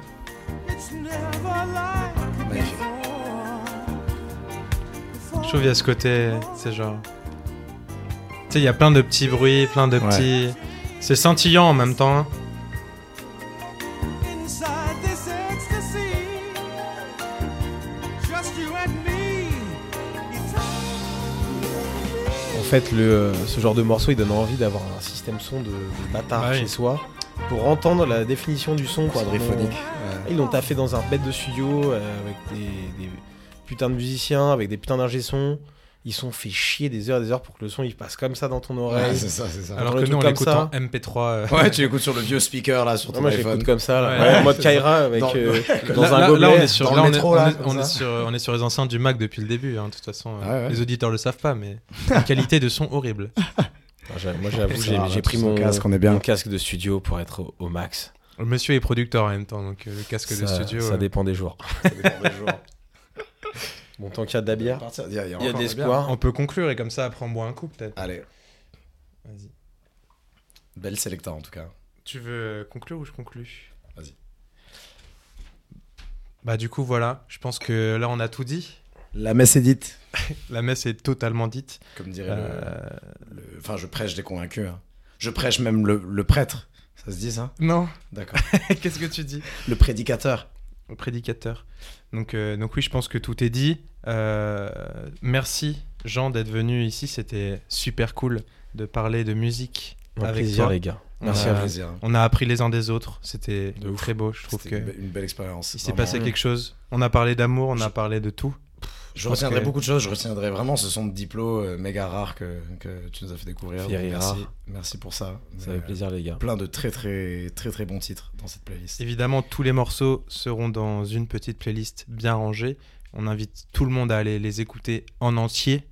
Je trouve qu'il y a ce côté, c'est genre. Tu sais, il y a plein de petits bruits, plein de Ouais. petits. C'est scintillant en même temps. hein. En fait, le, ce genre de morceau, il donne envie d'avoir un système son de, de bâtard chez soi pour entendre la définition du son. Quadriphonique. Ils l'ont taffé dans un bête de studio euh, avec des, des putains de musiciens, avec des putains d'ingé son. Ils sont fait chier des heures et des heures pour que le son il passe comme ça dans ton Ouais, oreille. c'est ça, c'est ça. Alors que nous, on l'écoute en ça. MP3. euh. Ouais, tu l'écoutes sur le vieux speaker là sur Non, ton moi iPhone. j'écoute comme ça, là. Ouais. Ouais, en mode Kaira avec Dans- euh, dans- là, un là- gobelet. là, on est sur, dans là, le on est- métro, on là, est- comme on est ça. sur, on est sur les enceintes du Mac depuis le début. hein, de toute façon, euh, Ah ouais. les auditeurs le savent pas, mais la qualité de son horrible. Ah, j'ai- Moi j'avoue, j'ai tous pris mon casque, on est bien. mon casque de studio pour être au, au max. Le monsieur est producteur en même temps, donc euh, le casque de ça, studio. ça euh, dépend des jours. Ça dépend des jours. Bon, tant qu'il y a de la bière, Il y a, a a de. On peut conclure et comme ça, après on boit un coup peut-être. Allez, Vas-y. belle sélecta en tout cas. Tu veux conclure ou je conclue? Vas-y. Bah du coup voilà, je pense que là on a tout dit. La messe est dite, La messe est totalement dite. comme dirait le- Euh, le. Enfin, je prêche des convaincus. hein. Je prêche même le, le prêtre. Ça se dit ça? Non, D'accord. qu'est-ce que tu dis? Le prédicateur. Prédicateur. Donc, euh, donc oui, je pense que tout est dit. Euh, merci Jean d'être venu ici, c'était super cool de parler de musique Un avec plaisir, toi. les gars. Merci Euh, à plaisir. On a appris les uns des autres, c'était très beau, je trouve C'était que une, be- une belle expérience. il s'est passé quelque chose. On a parlé d'amour, on a parlé de tout. Je retiendrai que- beaucoup de choses. Je retiendrai vraiment ce son de diplo euh, méga rare que, que tu nous as fait découvrir. Donc, merci, merci pour ça. Ça Mais, fait plaisir, les gars. Plein de très très très très bons titres dans cette playlist. Évidemment, tous les morceaux seront dans une petite playlist bien rangée. On invite tout le monde à aller les écouter en entier.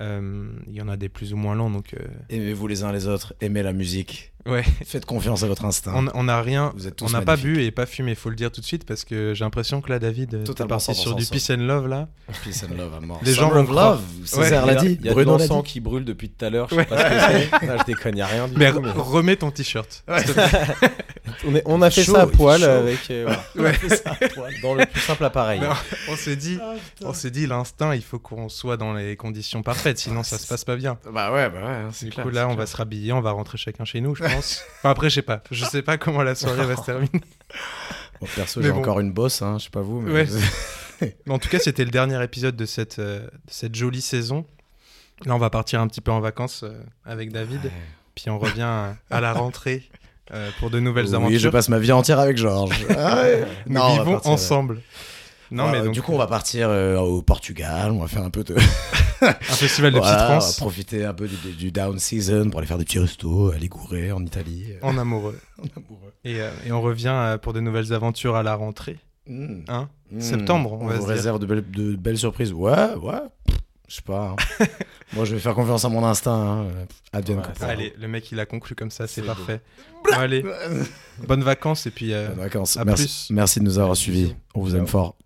Euh, Il y en a des plus ou moins longs, donc euh, Aimez-vous les uns les autres, aimez la musique, ouais. faites confiance à votre instinct. On n'a rien, Vous êtes tous on n'a pas bu et pas fumé, faut le dire tout de suite parce que j'ai l'impression que là, David, euh, t'es parti sur 100% du peace and love là. Peace and love à mort. Les gens vont of love, Césaire Ouais. l'a dit, Il y a Bruno dit. qui brûle depuis tout à l'heure. Je Ouais. sais pas ce que c'est. Je déconne, il n'y a rien du Mais tout. mais- remets ton t-shirt. On, est- on a fait Chaud, ça à poil chaud. avec. euh, voilà. Ouais. On a fait ça à poil dans le plus simple appareil. Non, on s'est dit, on s'est dit l'instinct, il faut qu'on soit dans les conditions parfaites, sinon ça se passe pas bien. Bah ouais, bah ouais, c'est Du clair. coup là, on va se rhabiller, on va rentrer chacun chez nous, je pense. Enfin, après, je sais pas, je sais pas comment la soirée va se terminer. Bon, perso, j'ai bon. encore une bosse, hein, je sais pas vous. Mais Ouais. Mais en tout cas, c'était le dernier épisode de cette, euh, de cette jolie saison. Là, on va partir un petit peu en vacances euh, avec David, puis on revient euh, à la rentrée euh, pour de nouvelles oui, aventures. je passe ma vie entière avec Georges. Ah ouais. Nous Non, vivons partir, ensemble. Non, mais donc, du coup, on va partir euh, au Portugal, on va faire un peu de. un festival de Voilà, petite on va France profiter un peu du, du down season pour aller faire des petits restos à Liguré, en Italie. en amoureux. Et, euh, et on revient euh, pour de nouvelles aventures à la rentrée. Mm. Hein? Mm. Septembre, on va vous se dire. réserve de belles, de belles surprises. Ouais, ouais. Je sais pas. hein. Moi, je vais faire confiance à mon instinct. Hein. Advienne Ouais. Allez, le mec il a conclu comme ça, c'est parfait. Bon, allez, bonnes vacances et puis euh, Bonnes vacances. à Merci, plus. merci de nous avoir suivis. On vous aime fort.